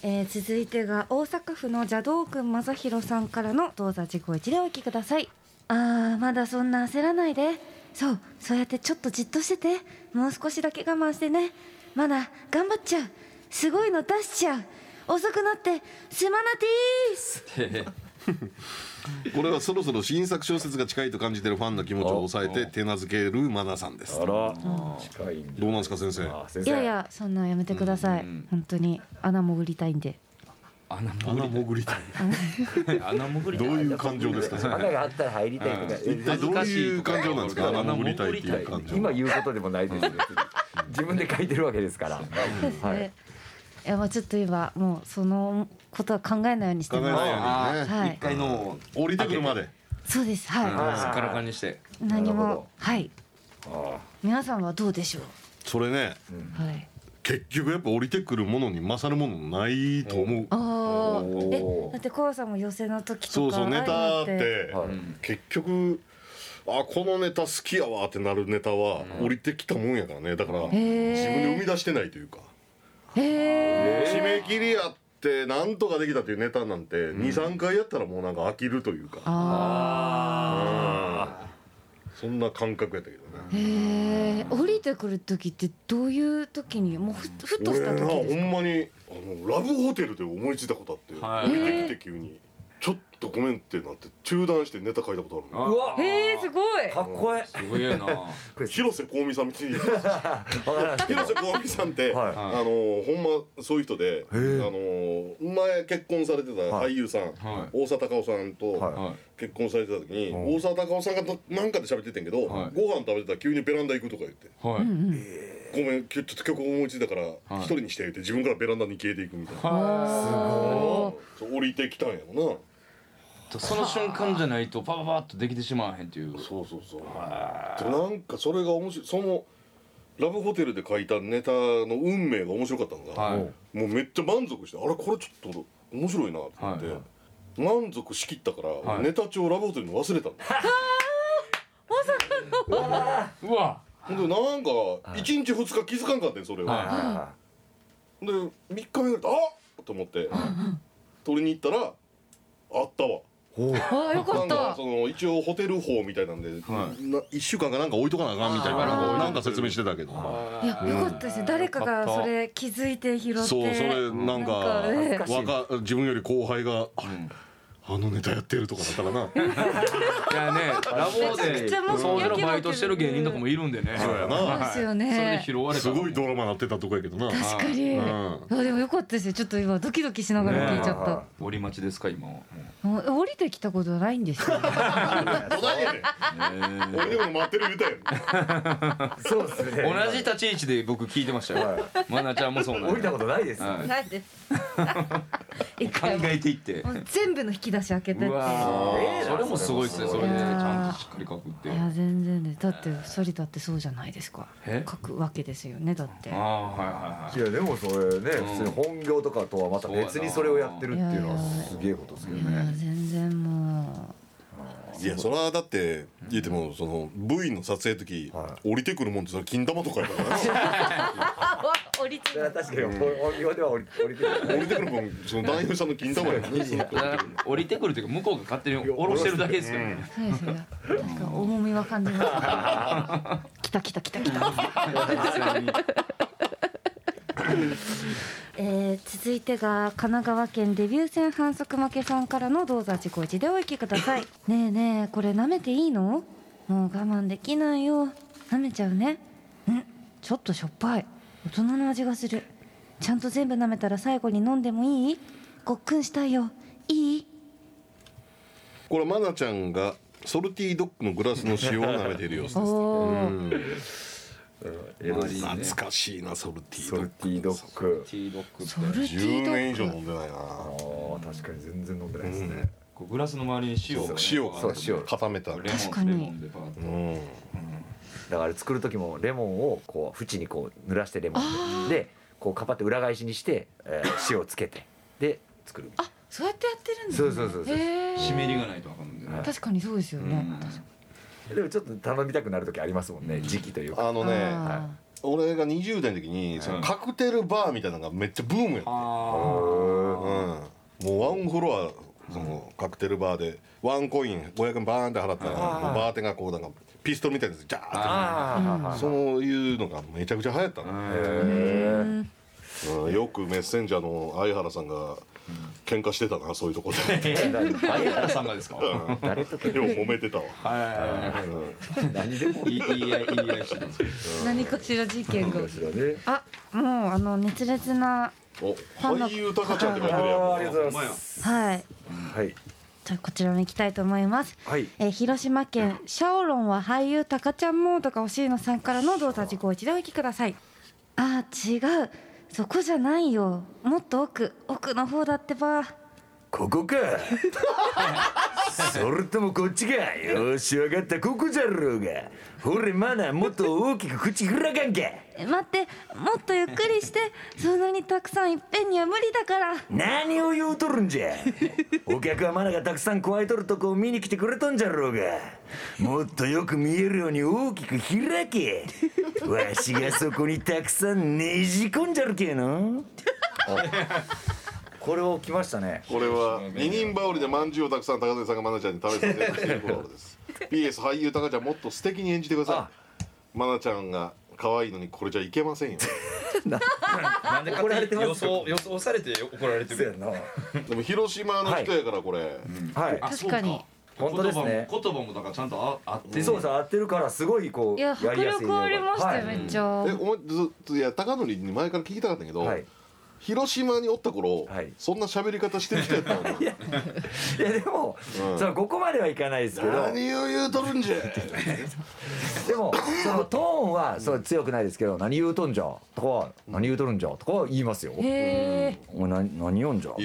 Speaker 4: えー続いてが大阪府の邪道君正弘さんからのどうぞ自己一でお聞きください。あーまだそんな焦らないで。そうそうやってちょっとじっとしてて。もう少しだけ我慢してね。まだ頑張っちゃう。すごいの出しちゃう。遅くなってすまなてーす
Speaker 1: これはそろそろ新作小説が近いと感じてるファンの気持ちを抑えて手なずけるマナさんです。
Speaker 3: あら。近い
Speaker 1: どうなんですか先生？
Speaker 3: あ先生。
Speaker 4: いやいやそんなんやめてください、
Speaker 2: うん
Speaker 4: 本当に穴潜りたいんで。
Speaker 2: 穴
Speaker 1: 穴潜りたい。
Speaker 2: り穴潜り
Speaker 1: どういう感情ですか
Speaker 3: 穴があったら入りたいとか。
Speaker 1: 一体どういう感情なんですか？穴潜りたいっていう感情。
Speaker 3: 今言うことでもないですよ。別に自分で書いてるわけですから。
Speaker 4: そうですね、
Speaker 3: はい。
Speaker 4: い、やもうちょっと今もうそのことは考えないようにしてま
Speaker 1: 考えないように
Speaker 2: あ
Speaker 1: ね。
Speaker 4: はい。
Speaker 2: 一回の
Speaker 1: 降りてくるまで。
Speaker 4: すそうです。はい、
Speaker 3: あ
Speaker 2: すっからかんにして。
Speaker 4: 何もはい。
Speaker 3: あ
Speaker 4: 皆さんはどうでしょ
Speaker 1: それね
Speaker 4: うはい。
Speaker 1: 結局やっぱ降りてくるものに勝るものないと思う。
Speaker 4: ああ。えだってコアさんも寄せの時とか
Speaker 1: そうそうネタって
Speaker 3: はい。
Speaker 1: 結局あこのネタ好きやわってなるネタは降りてきたもんやからね。だから自分で生み出してないというか。締め切りやってなんとかできたというネタなんて23回やったらもうなんか飽きるというか。
Speaker 4: あ
Speaker 1: うん。そんな感覚やったけどね。
Speaker 4: ーへえ降りてくる時ってどういう時にもうふふっとした
Speaker 1: 俺な
Speaker 4: 時ですか？
Speaker 1: ほんまにあのラブホテルで思いついたことあって
Speaker 2: はい。
Speaker 1: 降りてきて急にちょっとごめんってなって中断してネタ書いたことあるの。
Speaker 3: うわ。
Speaker 4: へえすごい。
Speaker 3: かっこいい。
Speaker 2: すごいな。
Speaker 1: 広瀬香美さんみたいに。広瀬香美さんって、
Speaker 3: はい。
Speaker 1: あのほんまそういう人であ
Speaker 3: え
Speaker 1: の前結婚されてた俳優さん、
Speaker 2: はい。
Speaker 1: 大沢たかおさんと
Speaker 3: はい。
Speaker 2: は
Speaker 1: 結婚されてた時に、
Speaker 3: うん
Speaker 1: 大沢たかおさんがどなんかで喋っててんけど、
Speaker 2: はい。
Speaker 1: ご飯食べてたら急にベランダ行くとか言って。
Speaker 2: い。はい「
Speaker 1: ごめんちょっと曲思いついたから
Speaker 2: はい。
Speaker 1: 一人にして」って自分からベランダに消えていくみたいな、
Speaker 4: おー
Speaker 1: そう降りてきたんやろ
Speaker 2: その瞬間じゃないとパパパッとできてしまわへんっていう。
Speaker 1: なそうそうそう。でなんかそれが面白い。そのラブホテルで書いたネタの運命が面白かったのが、
Speaker 2: はい。
Speaker 1: もうめっちゃ満足してあれこれちょっと面白いなと思って、
Speaker 2: はい。
Speaker 1: 満足しきったから、
Speaker 2: はい。
Speaker 1: ネタ帳ラブホテルに忘れたんだ
Speaker 2: うわ
Speaker 1: ほんでなんか1日2日気づかんかったんそれを、
Speaker 2: は
Speaker 1: で3日目ぐらいであっ！と思って取りに行ったらあったわ。
Speaker 3: お
Speaker 4: あーよか
Speaker 1: なんか
Speaker 4: った
Speaker 1: その一応ホテル法みたいなんで、
Speaker 2: は
Speaker 1: な1週間かなんか置いとかなあかんみたいななんか説明してたけど。
Speaker 4: い。やよかったですよ誰かがそれ気づいて拾って。
Speaker 1: そうそれなんか自分より後輩があ
Speaker 2: うん
Speaker 1: あのネタやってるとかだったらな。
Speaker 2: いやねラボで掃除のバイトしてる芸人とかもいるんでね。
Speaker 1: そうやな。
Speaker 2: はい。
Speaker 4: ですよね。
Speaker 2: それで拾われた
Speaker 1: すごいドラマなってたとこやけどな。
Speaker 4: 確かに、
Speaker 1: うん
Speaker 4: あでもよかったですよ。ちょっと今ドキドキしながら聞いちゃった、
Speaker 2: 折り待ちですか今
Speaker 4: 降りてきたことはないんですよ。
Speaker 1: 俺でも待ってる言うたやん。
Speaker 3: そうですね。
Speaker 2: 同じ立ち位置で僕聞いてましたよ。
Speaker 3: は
Speaker 2: まなちゃんもそうなん
Speaker 3: 降りたことないです
Speaker 4: なんで？一
Speaker 2: 考えていって。
Speaker 4: 全部の引き出し開けてって
Speaker 2: それもすごいですね。それでち
Speaker 4: いやー
Speaker 2: ゃんとしっかり書くって
Speaker 4: いや全然ですだってそりだってそうじゃないですか。
Speaker 2: え？
Speaker 4: 書くわけですよねだって。
Speaker 2: ああはいはいはい。
Speaker 3: いやでもそれね
Speaker 2: うん。
Speaker 3: 普通に本業とかとはまた別にそれをやってるっていうのはすげえことですけど
Speaker 4: いや
Speaker 3: ね
Speaker 4: 全然も
Speaker 1: いやそれはだって言ってもその V の撮影の時
Speaker 3: は
Speaker 1: 降りてくるもんってそれ金玉とかやから
Speaker 4: 降りて
Speaker 3: それは確かに本業では降り降りてる。
Speaker 1: 降りてくるもんその男優さんの金玉やね。
Speaker 2: 降りてくるというか向こうが勝手に下ろしてるだけですよね。
Speaker 4: そうですよ。なんか重みは感じます。来た来た来た来た。えー続いてが神奈川県デビュー戦反則負けさんからのどうぞ自己一でお聞きくださいねえねえこれ舐めていいの？もう我慢できないよ。舐めちゃうね。ん。ちょっとしょっぱい大人の味がする。ちゃんと全部舐めたら最後に飲んでもいい？ごっくんしたいよ。いい？
Speaker 1: これマナちゃんがソルティードッグのグラスの塩を舐めている様子です。う懐かしいなソルティードッグ。
Speaker 3: ソルティードッグ。
Speaker 2: ティードッグ。
Speaker 4: ソルティー
Speaker 1: 10
Speaker 4: ド
Speaker 1: 年以上飲んでないな。
Speaker 3: 確かに全然飲んでないですね。
Speaker 2: こうグラスの周りに塩をね。
Speaker 1: 塩が固めた。
Speaker 2: レモン
Speaker 4: 確かに。
Speaker 2: レモンでパーッと。
Speaker 1: うん
Speaker 3: だから作る時もレモンをこう縁にこう濡らしてレモン。ででこうカパって裏返しにして、えー塩をつけて。で作る
Speaker 4: あそうやってやってるんです
Speaker 3: そうそうそうそう。
Speaker 2: 湿りがないとあかんんでね。
Speaker 4: 確かにそうですよね、
Speaker 3: でもちょっと頼みたくなる時ありますもんね時期というか。
Speaker 1: あのね
Speaker 4: あ
Speaker 1: 俺が20代の時にそのカクテルバーみたいなのがめっちゃブームやった
Speaker 2: あ
Speaker 1: うん、もうワンフロアそのカクテルバーでワンコイン500円バーンって払ったらバーテンがこうなんかピストルみたいなやつジャーって。そういうのがめちゃくちゃ流行ったよくメッセンジャーの相原さんが喧嘩してたなそういうとこで。
Speaker 2: 相原さんがですか？
Speaker 3: 誰と
Speaker 1: でも揉めてたわ。
Speaker 2: は
Speaker 3: 何でも
Speaker 2: い言い合い言い合いしてたんです。
Speaker 4: 何かしら事件が。あもうあの熱烈な
Speaker 1: お俳優タカちゃんって書い。て
Speaker 3: あ
Speaker 1: るやん
Speaker 3: ーありがとうございます
Speaker 4: はい。
Speaker 3: はい。
Speaker 4: じゃあこちらも行きたいと思います。
Speaker 3: はい。
Speaker 4: えー広島県シャオロンは俳優タカちゃんモードが欲しいのさんからの動作自己一でお聞きください。あー違う。そこじゃないよ。もっと奥奥の方だってば。
Speaker 3: ここか。それともこっちか。よし分かった。ここじゃろうがほれマナもっと大きく口開かんか
Speaker 4: え待ってもっとゆっくりしてそんなにたくさんいっぺんには無理だから。
Speaker 3: 何を言うとるんじゃ。お客はマナがたくさん加えとるとこを見に来てくれとんじゃろうが。もっとよく見えるように大きく開け。わしがそこにたくさんねじ込んじゃるけのこれを来ましたね。
Speaker 1: これは二人羽織で饅頭をたくさん高瀬さんが愛菜ちゃんに食べさせようといる頃です PS 俳優高ちゃんもっと素敵に演じてください。愛菜ちゃんが可愛いのにこれじゃいけませんよ。
Speaker 2: なんで
Speaker 3: 怒られてます？
Speaker 2: 予想予想されて怒られてる。
Speaker 1: でも広島の人やからこれ、
Speaker 3: はい。
Speaker 2: あ
Speaker 4: 確かに。
Speaker 3: 本当ですね。
Speaker 2: 言葉も言葉もだからちゃんとああって。
Speaker 3: そうそう合ってるからすごいこう
Speaker 4: いや迫
Speaker 3: りやすい
Speaker 4: 力ありましたよ、
Speaker 3: はい
Speaker 4: めっちゃ、
Speaker 1: えお前ずっといや高則に前から聞きたかったんやけど、
Speaker 3: はい
Speaker 1: 広島におった頃、
Speaker 3: はい。
Speaker 1: そんな喋り方してる人やったの
Speaker 3: いやでも、
Speaker 1: うん。
Speaker 3: そのここまではいかないですけど。
Speaker 1: 何を言うとるんじゃ。
Speaker 3: でもそのトーンはそう強くないですけど何言うとんじゃとか何言うとるんじゃとかは言いますよ。
Speaker 4: へえ
Speaker 3: お前何何言うんじゃ
Speaker 1: よ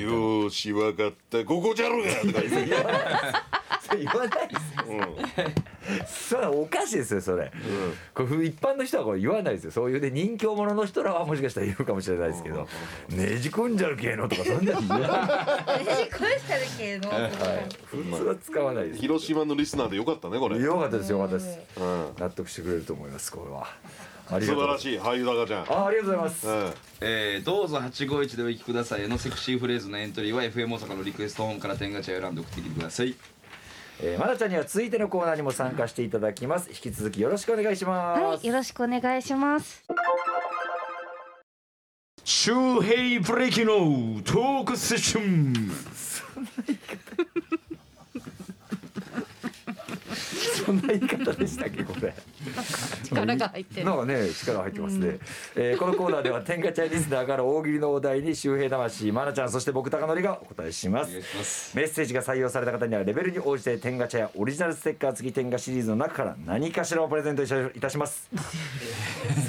Speaker 1: ーしわかったここじゃろうがとか言って、
Speaker 3: それ言わないですそれおかしいですよそれ、これ一般の人はこれ言わないですよ。そういうね人気者の人らはもしかしたら言うかもしれないですけどねじ込んじゃるけえのとかそんなに言わない、はい、
Speaker 4: これしただけの
Speaker 3: 普通は使わないです。
Speaker 1: 広島のリスナーでよかったねこれ、うん、
Speaker 3: よかったですよかったです。
Speaker 1: 素
Speaker 3: 納得してくれると思いますこれは。ありがとう
Speaker 1: 晴らしい俳優高ちゃん。
Speaker 3: あありがとうございます、
Speaker 1: うん。
Speaker 2: えー、どうぞ851でお聞きください。のセクシーフレーズのエントリーは FM 大阪のリクエスト本から天ガチャを選んで送ってきてください。
Speaker 3: えー、まなちゃんには続いてのコーナーにも参加していただきます。引き続きよろしくお願いします。
Speaker 4: はいよろしくお願いします
Speaker 3: 周平ブレーキのトークセッション。そんな言い方でしたっけこれ。
Speaker 4: 力が入ってる。
Speaker 3: なんかね力入ってますね、えーこのコーナーでは天下茶リスナーから大喜利のお題に周平魂まなちゃんそして僕高則がお答えします。メッセージが採用された方にはレベルに応じて天ガチャやオリジナルステッカー付き天ガシリーズの中から何かしらをプレゼントいたします。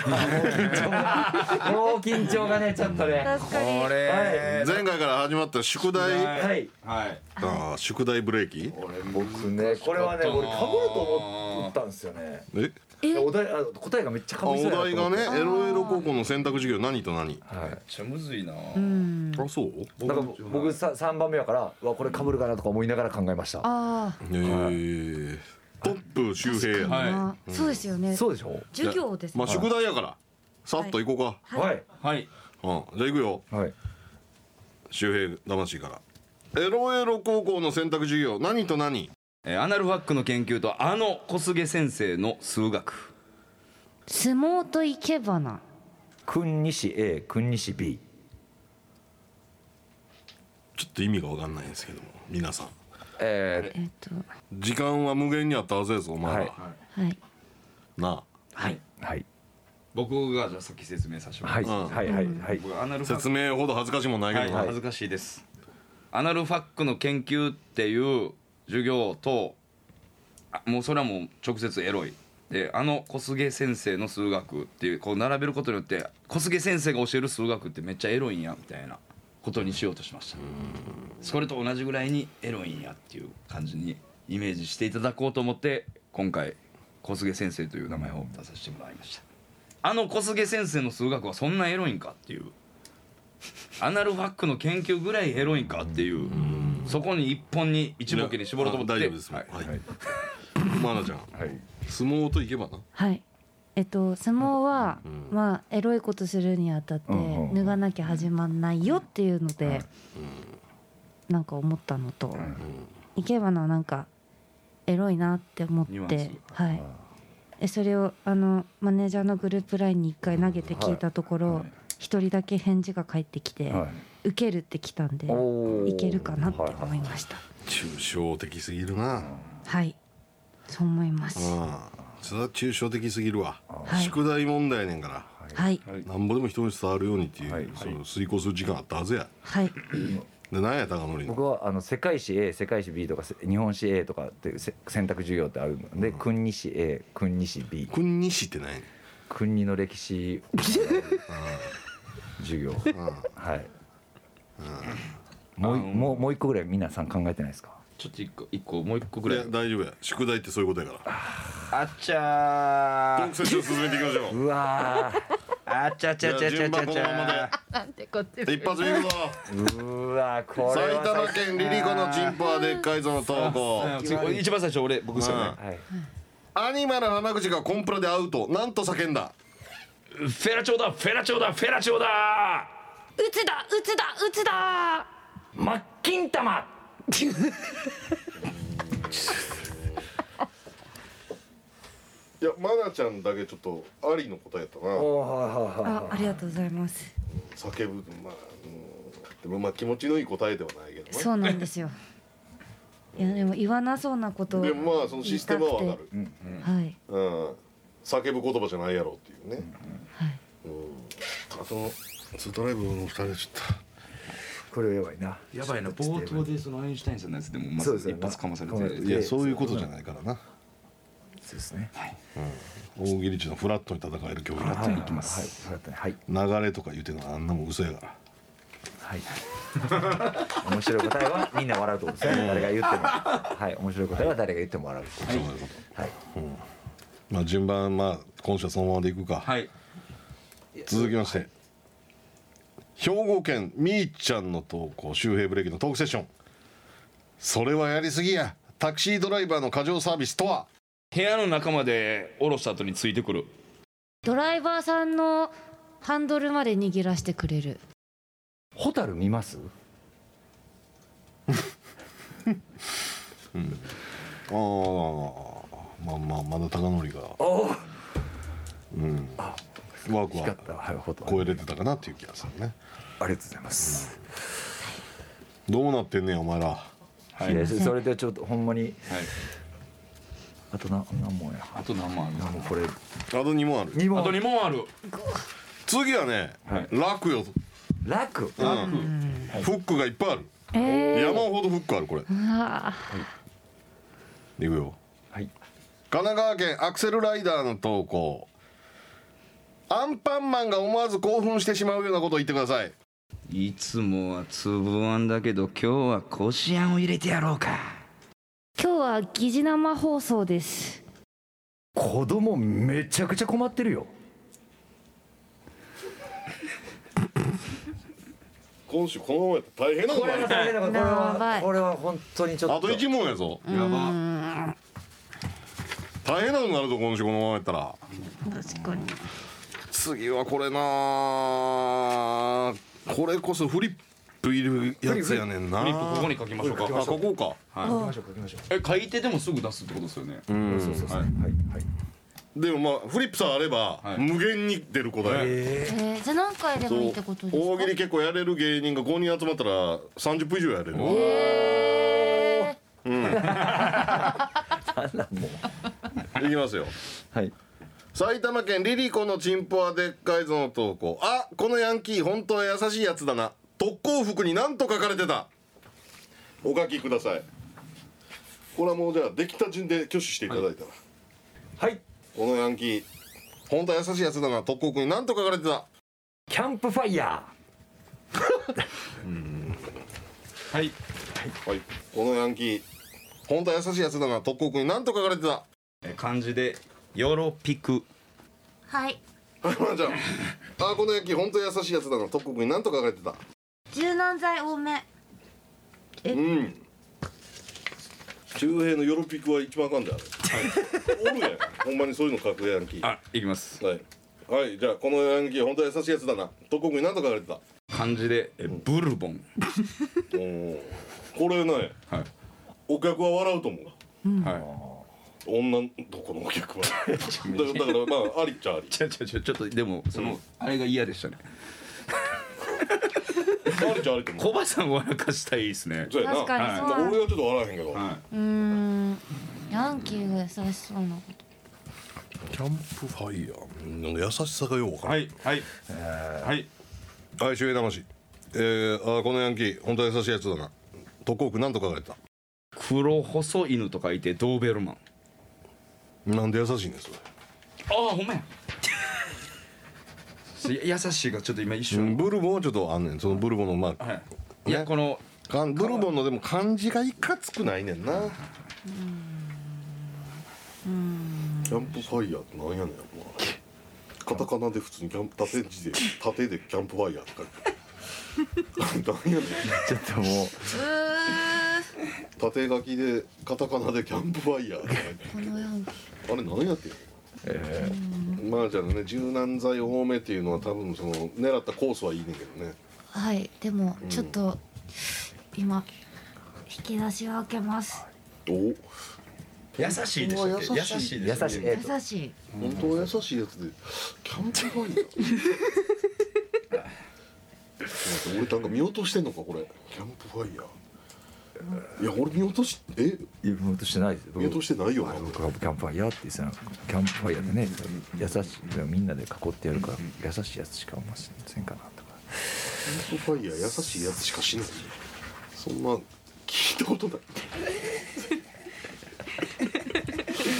Speaker 3: もう緊張がもう緊張がねちょっとね。
Speaker 4: 確かに。
Speaker 2: これ
Speaker 1: 前回から始まった宿題。
Speaker 3: はい。
Speaker 2: はい。
Speaker 1: あー宿題ブレーキ？
Speaker 3: 僕ねこれはね俺かぶると思ったんですよね。
Speaker 1: え？
Speaker 3: お題あ答えがめっちゃか
Speaker 1: あお
Speaker 3: ぶりそうやな
Speaker 1: 題がねエロエロ高校の選択授業何と何？
Speaker 3: はい。
Speaker 2: めっちゃむずいな。
Speaker 4: うん。
Speaker 1: あそう？
Speaker 3: だから僕さ3番目やからうわこれかぶるかなとか思いながら考えました。
Speaker 4: あ
Speaker 1: えー。トップ周平
Speaker 4: あ、
Speaker 2: はい。
Speaker 4: まあそうですよね。
Speaker 3: そうでしょ？
Speaker 4: 授業です
Speaker 1: まあ宿題やから。さっと行こうか、
Speaker 3: はい。
Speaker 2: はい。
Speaker 1: うん、じゃあ行くよ。
Speaker 3: はい。
Speaker 1: 周平魂から。エロエロ高校の選択授業何と何？
Speaker 2: えーアナルファックの研究とあの小菅先生の数学。
Speaker 4: 相撲と生け花。
Speaker 3: 君西 A 君西 B
Speaker 1: ちょっと意味が分かんないんですけども皆さん。
Speaker 3: え
Speaker 4: えっと。
Speaker 1: 時間は無限にあったはずですお前ら、
Speaker 3: はい。
Speaker 4: はい。
Speaker 1: なあ。
Speaker 2: はい。
Speaker 3: ー、はい。
Speaker 2: 僕がじゃあさっき説明させてもら
Speaker 3: はいい
Speaker 2: ます、
Speaker 3: はい。はい。はい。
Speaker 2: 僕アナルファック。
Speaker 1: 説明ほど恥ずかしいもんないけどな、
Speaker 2: はい、恥ずかしいです。アナルファックの研究っていう授業とあもうそれはもう直接エロい。であの小菅先生の数学っていうこう並べることによって小菅先生が教える数学ってめっちゃエロいんやみたいなことにしようとしました。それと同じぐらいにエロいんやっていう感じにイメージしていただこうと思って今回小菅先生という名前を出させてもらいました。あの小菅先生の数学はそんなエロいんかっていうアナルファックの研究ぐらいエロいんかっていうそこに一本に一ボケに絞ろうと思って。
Speaker 1: あ大丈夫です、
Speaker 2: は
Speaker 1: はい。い。
Speaker 3: はい。
Speaker 1: マナちゃん。
Speaker 3: はい。
Speaker 1: 相撲といけばな？
Speaker 4: はい。えっと相撲は、
Speaker 1: うん。
Speaker 4: まあエロいことするにあたって
Speaker 3: うんうん
Speaker 4: 脱がなきゃ始まんないよっていうので、なんか思ったのと、生け花はなんかエロいなって思ってはい。えそれをあのマネージャーのグループラインに一回投げて聞いたところ
Speaker 2: はい
Speaker 4: 一人だけ返事が返ってきて、
Speaker 3: はい。
Speaker 4: 受けるってきたんでいけるかなって
Speaker 3: はいはい
Speaker 4: 思いました。
Speaker 1: 抽象的すぎるな。
Speaker 4: はい。そう思います。
Speaker 1: ああ。それは抽象的すぎるわ、
Speaker 4: はい。
Speaker 1: 宿題問題やねんから。
Speaker 4: はい。
Speaker 1: なんぼでも人に伝わるようにっていう、
Speaker 3: はい。
Speaker 1: その遂行する時間あったはずや。
Speaker 4: はい。
Speaker 1: で何や高則の
Speaker 3: 僕はあの世界史 A 世界史 B とかせ日本史 A とかってせ選択授業ってあるので国二史 A 国二史 B
Speaker 1: 国西って何やねん。
Speaker 3: 国二の歴史 授業。はい。もういもうもう一個ぐらい皆さん考えてないですか？
Speaker 2: ちょっと一個一個もう一個ぐ
Speaker 1: い
Speaker 2: らい。
Speaker 1: や大丈夫や。宿題ってそういうことやから。
Speaker 2: あっちゃ
Speaker 1: トークセッション進めていきましょう。
Speaker 3: うわ
Speaker 2: ー。あっちゃちゃちゃちゃちゃちゃ
Speaker 4: なんてこって
Speaker 1: 一発目いくぞ
Speaker 3: ーうわこれ
Speaker 1: 埼
Speaker 3: は
Speaker 1: 玉県リリコのチンポはでっかいぞの投稿。
Speaker 2: 次一番最初俺僕ですよね。
Speaker 3: はい。
Speaker 1: アニマル浜口がコンプラでアウト。なんと叫んだ
Speaker 2: フェラチョウだフェラチョウだフェラチョウだ。
Speaker 4: うつだうつだうつだ。
Speaker 3: マッキン玉
Speaker 1: いやマナちゃんだけちょっとありの答えやったな。
Speaker 3: おーはいはいはい
Speaker 4: あありがとうございます。
Speaker 1: 叫ぶまあ、うん、でもまあ気持ちのいい答えではないけどね。
Speaker 4: そうなんですよ。いやでも言わなそうなことを
Speaker 1: でもまあそのシステムはわかる。
Speaker 3: うん。
Speaker 4: はい。
Speaker 1: うん叫ぶ言葉じゃないやろっていうね。
Speaker 4: はい。
Speaker 1: うん。あとのツートライブの二人でちょっ
Speaker 3: これやばいな。
Speaker 2: やばいな冒頭でそのアインシュタインさんのやつでもまず一発かまされて
Speaker 1: といやそういうことじゃないからな。
Speaker 3: そうですね
Speaker 1: 大喜利中のフラットに戦える競技だ
Speaker 3: はい。
Speaker 2: いきます。
Speaker 3: はい。はい。
Speaker 1: 流れとか言うてんのはあんなもん嘘やから。
Speaker 3: はい。面白い答えはみんな笑うと思うんですね。誰が言っても。はい。面白い答えは誰が言っても笑う。
Speaker 1: そういうこと。
Speaker 3: はい
Speaker 1: まあ順番まあ今週はそのままでいくか、
Speaker 2: はい。
Speaker 1: 続きまして、兵庫県みーちゃんの投稿周平ブレーキのトークセッション。それはやりすぎや。タクシードライバーの過剰サービスとは。
Speaker 2: 部屋の中まで下ろした後についてくる。
Speaker 4: ドライバーさんのハンドルまで握らせてくれる。
Speaker 3: ホタル見ます？
Speaker 1: ああまあまあまだ高則が。うん。ワークは
Speaker 3: 光った。はい
Speaker 1: 超えれてたかなっていう気がするね。
Speaker 3: ありがとうございます。
Speaker 1: どうなってんねんお前ら。
Speaker 2: はい。
Speaker 3: いや それでちょっとほんまに。
Speaker 2: はい。
Speaker 3: あとな何問や。
Speaker 2: あと何問ある。
Speaker 3: もうこれ。
Speaker 1: あと2問ある。
Speaker 3: 二問。
Speaker 2: あと2問ある。
Speaker 1: 次はね、
Speaker 2: はい。
Speaker 1: 楽よ、
Speaker 3: 楽。
Speaker 1: うん、フックがいっぱいある。
Speaker 4: えー、
Speaker 1: 山ほどフックあるこれ。
Speaker 4: うわ
Speaker 1: いくよ。
Speaker 3: はい
Speaker 1: 神奈川県アクセルライダーの投稿。アンパンマンが思わず興奮してしまうようなことを言ってください。
Speaker 2: いつもは粒あんだけど今日はこしあんを入れてやろうか。
Speaker 4: 今日は疑似生放送です。
Speaker 3: 子供めちゃくちゃ困ってるよ。
Speaker 1: 今週このままやったら大変なことになる。
Speaker 3: 大変なこと。これはい。これは本当にちょっと。
Speaker 1: あと1問やぞ。
Speaker 2: やば
Speaker 1: 大変なことになるぞ今週このままやったら。
Speaker 4: 確かに。
Speaker 1: 次はこれなこれこそフリップいるやつやねんな。
Speaker 2: フリップここに書きましょうか。
Speaker 1: あここか。
Speaker 2: はい。
Speaker 3: 書きましょう書きましょ
Speaker 2: え書いてでもすぐ出すってことですよね。
Speaker 1: うん。
Speaker 3: うそうそうそう。
Speaker 2: は
Speaker 3: はい。い。はい。
Speaker 1: でもまあフリップさえあれば、
Speaker 2: はい
Speaker 1: 無限に出る答え、
Speaker 3: え
Speaker 4: えー、じゃあ何回でもいいってことですか？
Speaker 1: 大喜利結構やれる芸人が5人集まったら30分以上やれる。
Speaker 4: え
Speaker 3: ー、なんもう
Speaker 1: い。きますよ。
Speaker 3: はい。
Speaker 1: 埼玉県リリコのチンポはでっかいぞの投稿。あこのヤンキー本当は優しいやつだな。特攻服に何と書かれてた。お書きください。これはもうじゃあできた順で挙手していただいたら、
Speaker 3: はい。
Speaker 1: このヤンキー本当は優しいやつだな。特攻服に何と書かれてた。
Speaker 3: キャンプファイヤ
Speaker 2: はい。
Speaker 1: はい。このヤンキー本当は優しいやつだな。特攻服に何と書かれてた。
Speaker 2: え漢字でヨロピク。
Speaker 4: ー、はい。
Speaker 1: はいまあじゃあ。あこのヤンキー本当は優しいやつだな特に何と書かれてた。
Speaker 4: 柔軟剤多め。え？
Speaker 1: うん。周平のヨロピクは一番あかんじゃん、おるやん。ほんまにそういうの書くヤンキー。
Speaker 2: あいきます。
Speaker 1: はい、はい、じゃあこのヤンキー本当は優しいやつだな。特に何と書かれてた。
Speaker 2: 漢字でえブルボン。
Speaker 1: おー。これね
Speaker 2: はい。
Speaker 1: お客は笑うと思う
Speaker 2: は
Speaker 1: 女の子のお客は。だからだからまあありっちゃあり。
Speaker 2: いちょちょちょちょっとでもそのあれが嫌でしたね。
Speaker 1: ありちゃんありと思う
Speaker 2: 小林さん笑かしたいですね。
Speaker 1: そうやな。
Speaker 4: 確かにそう。
Speaker 1: まあ俺はちょっと笑えへんけど、
Speaker 2: は
Speaker 4: うーん。ヤンキーが優しそうなこと。
Speaker 1: キャンプファイヤー。なんか優しさがようわか
Speaker 2: はいはい。はい。
Speaker 1: はい周平魂。えー、あこのヤンキー本当は優しいやつだな。特攻区なんと書かれてた。
Speaker 2: 黒細犬と書いてドーベルマン
Speaker 1: なんで優しいんです
Speaker 2: ああほんま や。優しいがちょっと今一瞬、
Speaker 1: ブルボンはちょっとあんねん。そのブルボンのまあ
Speaker 2: はい。いやこの
Speaker 1: かんブルボンのでも漢字がいかつくないねんな。キャンプファイヤーってなんやねんもうカタカナで普通にキャンプ縦字で 縦でキャンプファイヤーって書いてなんやねん
Speaker 3: ちょっともう
Speaker 1: 縦書きでカタカナでキャンプファイヤーって書いてあれ何やってんの？まあじゃあね柔軟剤多めっていうのは多分その狙ったコースはいいねんけどね。
Speaker 4: はいでもちょっと今引き出しを開けます。
Speaker 1: お？
Speaker 2: 優しいでしたっけ？
Speaker 1: 優しい
Speaker 2: 優しい
Speaker 3: 優
Speaker 2: です
Speaker 3: しいえっと
Speaker 4: 優しい。
Speaker 1: 本当は優しいやつでキャンプファイヤー？待って俺なんか見落としてんのかこれ。キャンプファイヤーいや俺見落としえ？
Speaker 3: 言おうとしてないです
Speaker 1: 見落としてないよな。
Speaker 3: 僕がキャンプファイヤーって言ってたのキャンプファイヤーでね優しいみんなで囲ってやるから優しいやつしか思いませんかなとか。
Speaker 1: キャンプファイヤー優しいやつしかしない。そんな聞いたことない。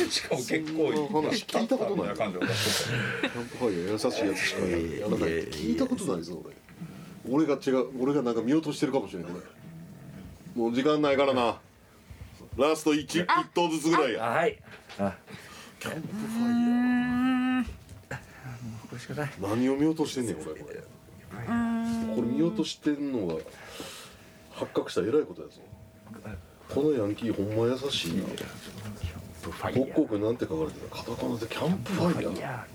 Speaker 2: しかも結
Speaker 1: そんな話聞いたことない。キャンプファイヤー優しいやつしかやらない。聞いたことないぞ俺。俺が違う俺がなんか見落としてるかもしれないもう時間ないからな。ラスト 1, 一投ずつぐらいや。
Speaker 3: あはい。あ。
Speaker 1: キャンプファイヤ
Speaker 3: これしかない
Speaker 1: ー何を見落としてんねん俺。これこれ見落としてんのが発覚したらえらいことやぞ。このヤンキーほんま優しいな。北国なんて書かれてた。カタカナでキャンプファイヤー。
Speaker 3: ー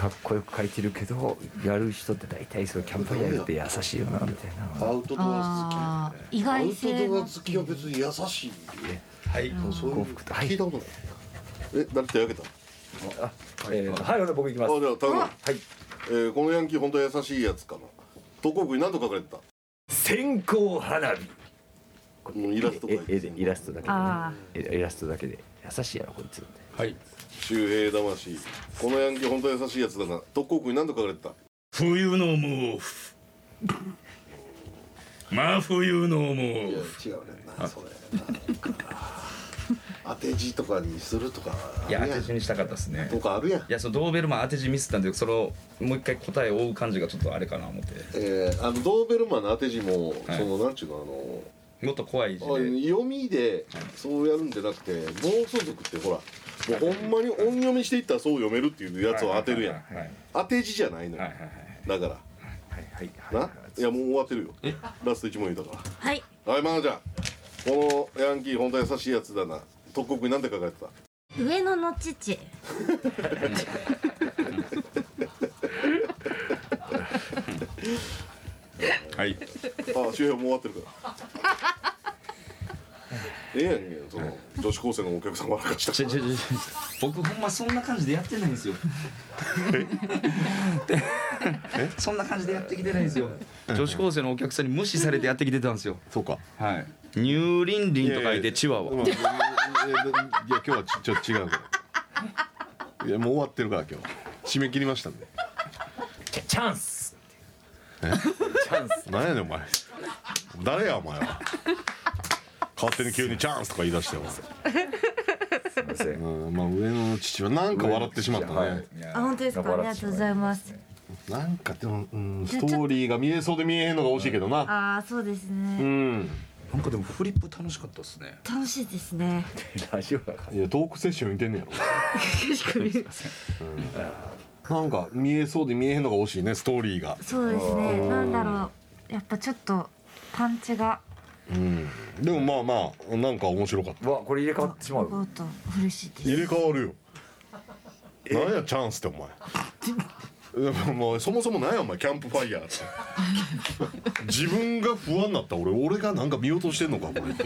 Speaker 3: かっこよく書いてるけどやる人って大体そうキャンプファイヤーって優しいよなみたいな。
Speaker 1: アウトドア好き。アウ
Speaker 4: 外性の
Speaker 1: トドア好きは別に優しい
Speaker 2: はい。
Speaker 1: そういう
Speaker 3: 幸福と。はい
Speaker 1: 聞いたことない。え誰手挙げた
Speaker 3: あえーはいほな僕行きます。
Speaker 1: あじゃあ頼む。
Speaker 3: はい。
Speaker 1: えーこのヤンキー本当は優しいやつかな。特攻区に何と書かれてた？
Speaker 3: 線香花火。
Speaker 1: うんイラスト
Speaker 3: イラストだけで
Speaker 4: あ
Speaker 3: えイラストだけで。優しいやろこいつ。
Speaker 2: はい
Speaker 1: 周平魂。このヤンキー本当は優しいやつだな。特攻区に何と書かれてた？
Speaker 2: 冬の毛布。真冬の毛
Speaker 1: いや
Speaker 2: 布
Speaker 1: 違うね。それ当て字とかにするとか。
Speaker 2: いや
Speaker 1: あるやん
Speaker 2: 当て字にしたかったですね。
Speaker 1: とかあるやん。
Speaker 2: いやそのドーベルマン当て字ミスったんでそれをもう一回答えを追う感じがちょっとあれかな思って。
Speaker 1: えー、あのドーベルマンの当て字も、
Speaker 2: はい。
Speaker 1: そのなんちゅうのあの
Speaker 2: もっと怖い字
Speaker 1: あ
Speaker 2: で
Speaker 1: 読みでそうやるんじゃなくて暴走族ってほらもうほんまに音読みしていったらそう読めるっていうやつを当てるやん。当て字じゃないのよ。
Speaker 2: はいはいはい
Speaker 1: だから。
Speaker 3: はいはい
Speaker 1: な？いやもう終わってるよ。ラスト1問言うたか
Speaker 4: はい。
Speaker 1: らはいマナちゃんこのヤンキー本当は優しいやつだな。特国に何て書かれてた？
Speaker 4: 上野の父。
Speaker 2: はい。
Speaker 1: あ周平もう終わってるから。ええやんけその女子高生のお客さん笑かした。
Speaker 2: 僕ほんまそんな感じでやってないんですよ。そんな感じでやってきてないんですよ。女子高生のお客さんに無視されてやってきてたんですよ。
Speaker 1: そうか。
Speaker 2: はい。乳輪輪と書いてチワワ。
Speaker 1: まあいやいや今日はちちょっと違うから。いやもう終わってるから今日締め切りましたんで。
Speaker 3: チチャンスチャンス。
Speaker 1: 何やねんお前。誰やお前は勝手に急にチャンスとか言い出してよ、
Speaker 3: すいません。
Speaker 1: うん、まあ上野の父はなんか笑ってしまったね、
Speaker 3: はい
Speaker 4: あ本当ですか？ありがとうございます。
Speaker 1: なんかでも、うん、ストーリーが見えそうで見えへんのが惜しいけどな。
Speaker 4: ああそうです
Speaker 1: う
Speaker 4: ね
Speaker 1: ん。
Speaker 2: なんかでもフリップ楽しかったですね。
Speaker 4: 楽しいですね。
Speaker 3: ラジオだから
Speaker 1: いやトークセッション見てんねやろ。なんか見えそうで見えへんのが惜しいねストーリーが。
Speaker 4: そうですね。なんだろう。やっぱちょっとパンチが
Speaker 1: うん。でもまあまあなんか面白かった。
Speaker 3: うわこれ入れ替わってしまう。
Speaker 4: 嬉しいです。
Speaker 1: 入れ替わるよ。なんやチャンスってお前。で ももうそもそもなんやお前キャンプファイヤーって。自分が不安になった俺俺がなんか見落としてんのかこれって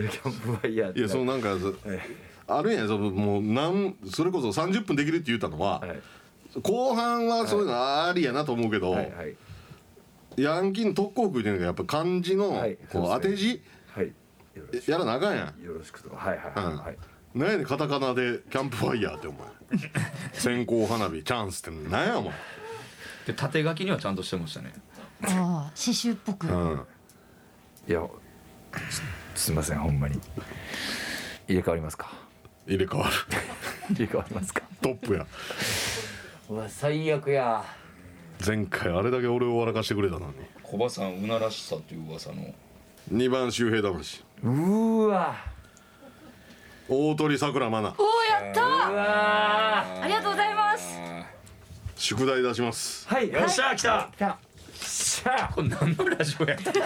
Speaker 3: いやキャンプファイヤーって。
Speaker 1: いやそのなんかそ
Speaker 3: え
Speaker 1: あるやんそのもうなんそれこそ30分できるって言ったのは、
Speaker 3: はい。
Speaker 1: 後半はそういうのありやなと思うけど、
Speaker 3: はいはい
Speaker 1: ヤンキーの特攻服っていうのがやっぱ漢字の
Speaker 3: はい
Speaker 1: こう当て字？やらなあかんやん。
Speaker 3: くよろしくとか。はいはいはい、はい。
Speaker 1: なんやねんカタカナでキャンプファイヤーってお前。線香花火チャンスってなんやお前。
Speaker 2: で縦書きにはちゃんとしてましたね。
Speaker 4: ああ刺繍っぽく、
Speaker 1: うん。
Speaker 3: いやすすいませんほんまに。入れ替わりますか？
Speaker 1: 入れ替わる。
Speaker 3: 入れ替わりますか？
Speaker 1: トップや。
Speaker 3: うわ最悪や
Speaker 1: 前回あれだけ俺を笑かしてくれたのに。
Speaker 2: 小葉さんうならしさという噂の。
Speaker 1: 2番周平魂。
Speaker 3: うーわ。
Speaker 1: 大鳥さくらまな
Speaker 4: おおやった
Speaker 3: うわ
Speaker 4: ありがとうございます。
Speaker 1: 宿題出します。
Speaker 3: はい。
Speaker 2: よっしゃ来た。
Speaker 3: 来たしゃ
Speaker 2: これ何のラジオやったっけ？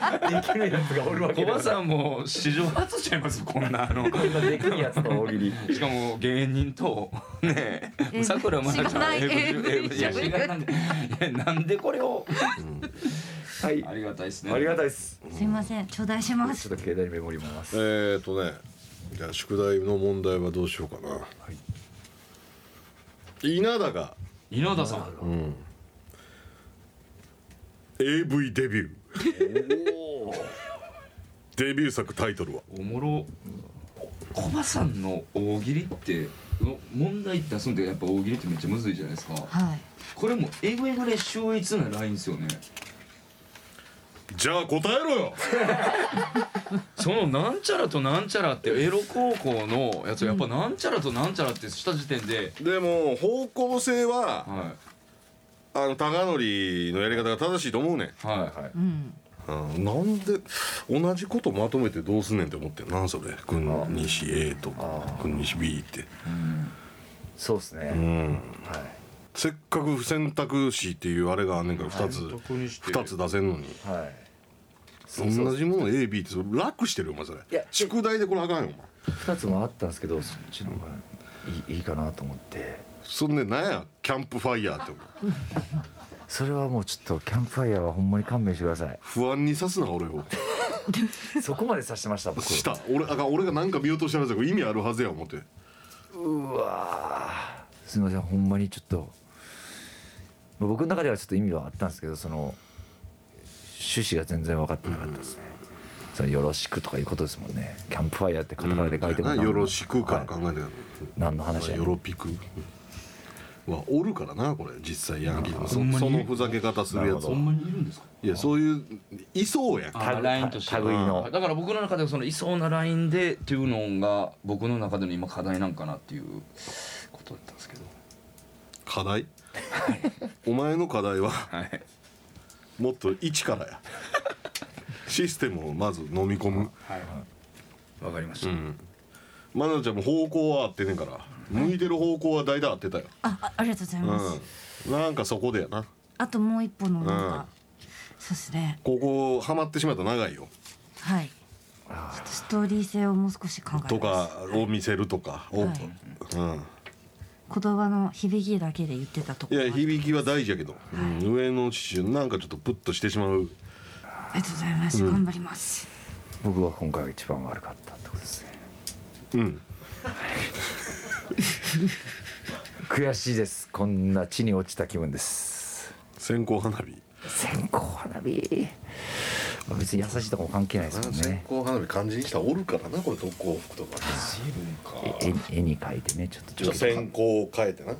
Speaker 3: あできるやつがおるわけ
Speaker 2: 小葉さんも史上初ちゃいますこんなあの。
Speaker 3: こんなできるやつと大喜利。
Speaker 2: しかも芸人とね
Speaker 4: え
Speaker 2: さくらまなちゃ
Speaker 4: ない。
Speaker 2: AV い。やしがなんでいやなんでこれを？
Speaker 3: はい。
Speaker 2: ありがたいですね。
Speaker 3: ありがたいです。
Speaker 4: すいません。頂戴します。
Speaker 3: ちょっと携帯にメモります。
Speaker 1: えーとねじゃあ宿題の問題はどうしようかな、稲田が。
Speaker 2: 稲田さん
Speaker 1: AV デビュー。デビュー作タイトルは？
Speaker 2: おもろ。小葉さんの大喜利っての問題ってそんでやっぱ大喜利ってめっちゃむずいじゃないですか。
Speaker 4: はい。
Speaker 2: これもえぐいぐらい秀逸なラインですよね。
Speaker 1: じゃあ答えろよ。
Speaker 2: そのなんちゃらとなんちゃらってエロ高校のやつやっぱなんちゃらとなんちゃらってした時点で、
Speaker 1: でも方向性は
Speaker 2: は
Speaker 1: あの高則のやり方が正しいと思うねん。
Speaker 2: いはい。
Speaker 4: うん。
Speaker 1: うんなんで同じことまとめてどうすんねんって思ってんなんそれ。君西 A とか君西 B って。
Speaker 3: そうですね、
Speaker 1: うん。
Speaker 3: はい。
Speaker 1: せっかく選択肢っていうあれがあんねんから2つ
Speaker 2: 選択にして。
Speaker 1: 2つ出せんのに。
Speaker 3: はい。
Speaker 1: 同じもの AB ってそれ楽してるよお前それ。
Speaker 3: いや
Speaker 1: 宿題でこれあかんよお前。
Speaker 3: 2つもあったんですけどそっちの方がいいいいかなと思って
Speaker 1: そんでなんや？キャンプファイヤーってお前
Speaker 3: それはもうちょっとキャンプファイヤーはほんまに勘弁してください。
Speaker 1: 不安にさすな俺を。
Speaker 3: そこまでさしてました僕。
Speaker 1: した。俺あかん。俺がなんか見落としたら意味あるはずや思って。
Speaker 3: うわー。すみませんほんまにちょっと。僕の中ではちょっと意味はあったんですけどその趣旨が全然分かってなかったですね、そのよろしくとかいうことですもんね。キャンプファイヤーってカタカナで書いても
Speaker 1: なよろしくから
Speaker 3: はい
Speaker 1: 考えてる
Speaker 3: 何の話や
Speaker 1: よろぴくはおるからなこれ実際ヤンキーのそのふざけ方するやつ
Speaker 3: ほ
Speaker 2: んまにいるんですか
Speaker 1: いやそういういそうやん。
Speaker 2: あラインとして
Speaker 3: 類の。
Speaker 2: だから僕の中ではそのいそうなラインでっていうのが僕の中での今課題なんかなっていう。ことだったんですけど。
Speaker 1: 課題？お前の課題は
Speaker 2: はい。
Speaker 1: もっと一からや。システムをまず飲み込む。
Speaker 2: はい。わかりました、
Speaker 1: うん。まなちゃんも方向は合ってんねんから向いてる方向は大体合ってたよ。
Speaker 4: ああありがとうございます、
Speaker 1: うん。なんかそこでやな。
Speaker 4: あともう一本のなんか、
Speaker 1: うん。
Speaker 4: そうですね。
Speaker 1: ここハマってしまったら長いよ。
Speaker 4: はい。ちょっとストーリー性をもう少し考えます。
Speaker 1: とかを見せるとか。を、
Speaker 4: はい。
Speaker 1: うん。
Speaker 4: 言葉の響きだけで言ってたとこ
Speaker 1: いや響きは大事やけど、うん。上の刺繍なんかちょっとプッとしてしまう。
Speaker 4: ありがとうございます、頑張ります。
Speaker 3: 僕は今回が一番悪かったってことですね。
Speaker 1: うん
Speaker 3: 悔しいです。こんな地に落ちた気分です。
Speaker 1: 線香花火。
Speaker 3: 線香花火。まあ別に優しいとかも関係ないですもんね。
Speaker 1: 香花火漢字にしたらおるからなこれ特攻服とか。
Speaker 3: え絵絵に描いてねちょっと
Speaker 1: ちょっと。線香を変えてな。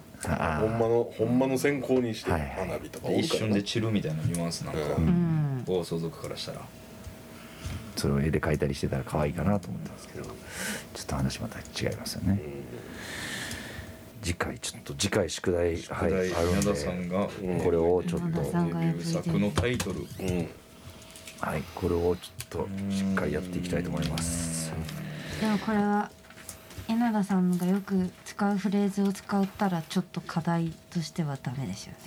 Speaker 1: ほんまのほんまの線香にして
Speaker 3: はいはい。
Speaker 1: 花火とかおる
Speaker 2: 一瞬で散るみたいなニュアンスなんか、
Speaker 1: う
Speaker 4: うん。
Speaker 2: 暴走族からしたら。
Speaker 3: それを絵で描いたりしてたら可愛いかなと思ったんですけどちょっと話また違いますよね次回ちょっと次回宿題はいあるん
Speaker 2: 稲
Speaker 3: で
Speaker 2: 田さんが
Speaker 3: これをちょっと
Speaker 2: 作のタイトル。
Speaker 1: うん。
Speaker 3: はいこれをちょっとしっかりやっていきたいと思います。
Speaker 4: でもこれは稲田さんがよく使うフレーズを使ったらちょっと課題としてはダメですよね。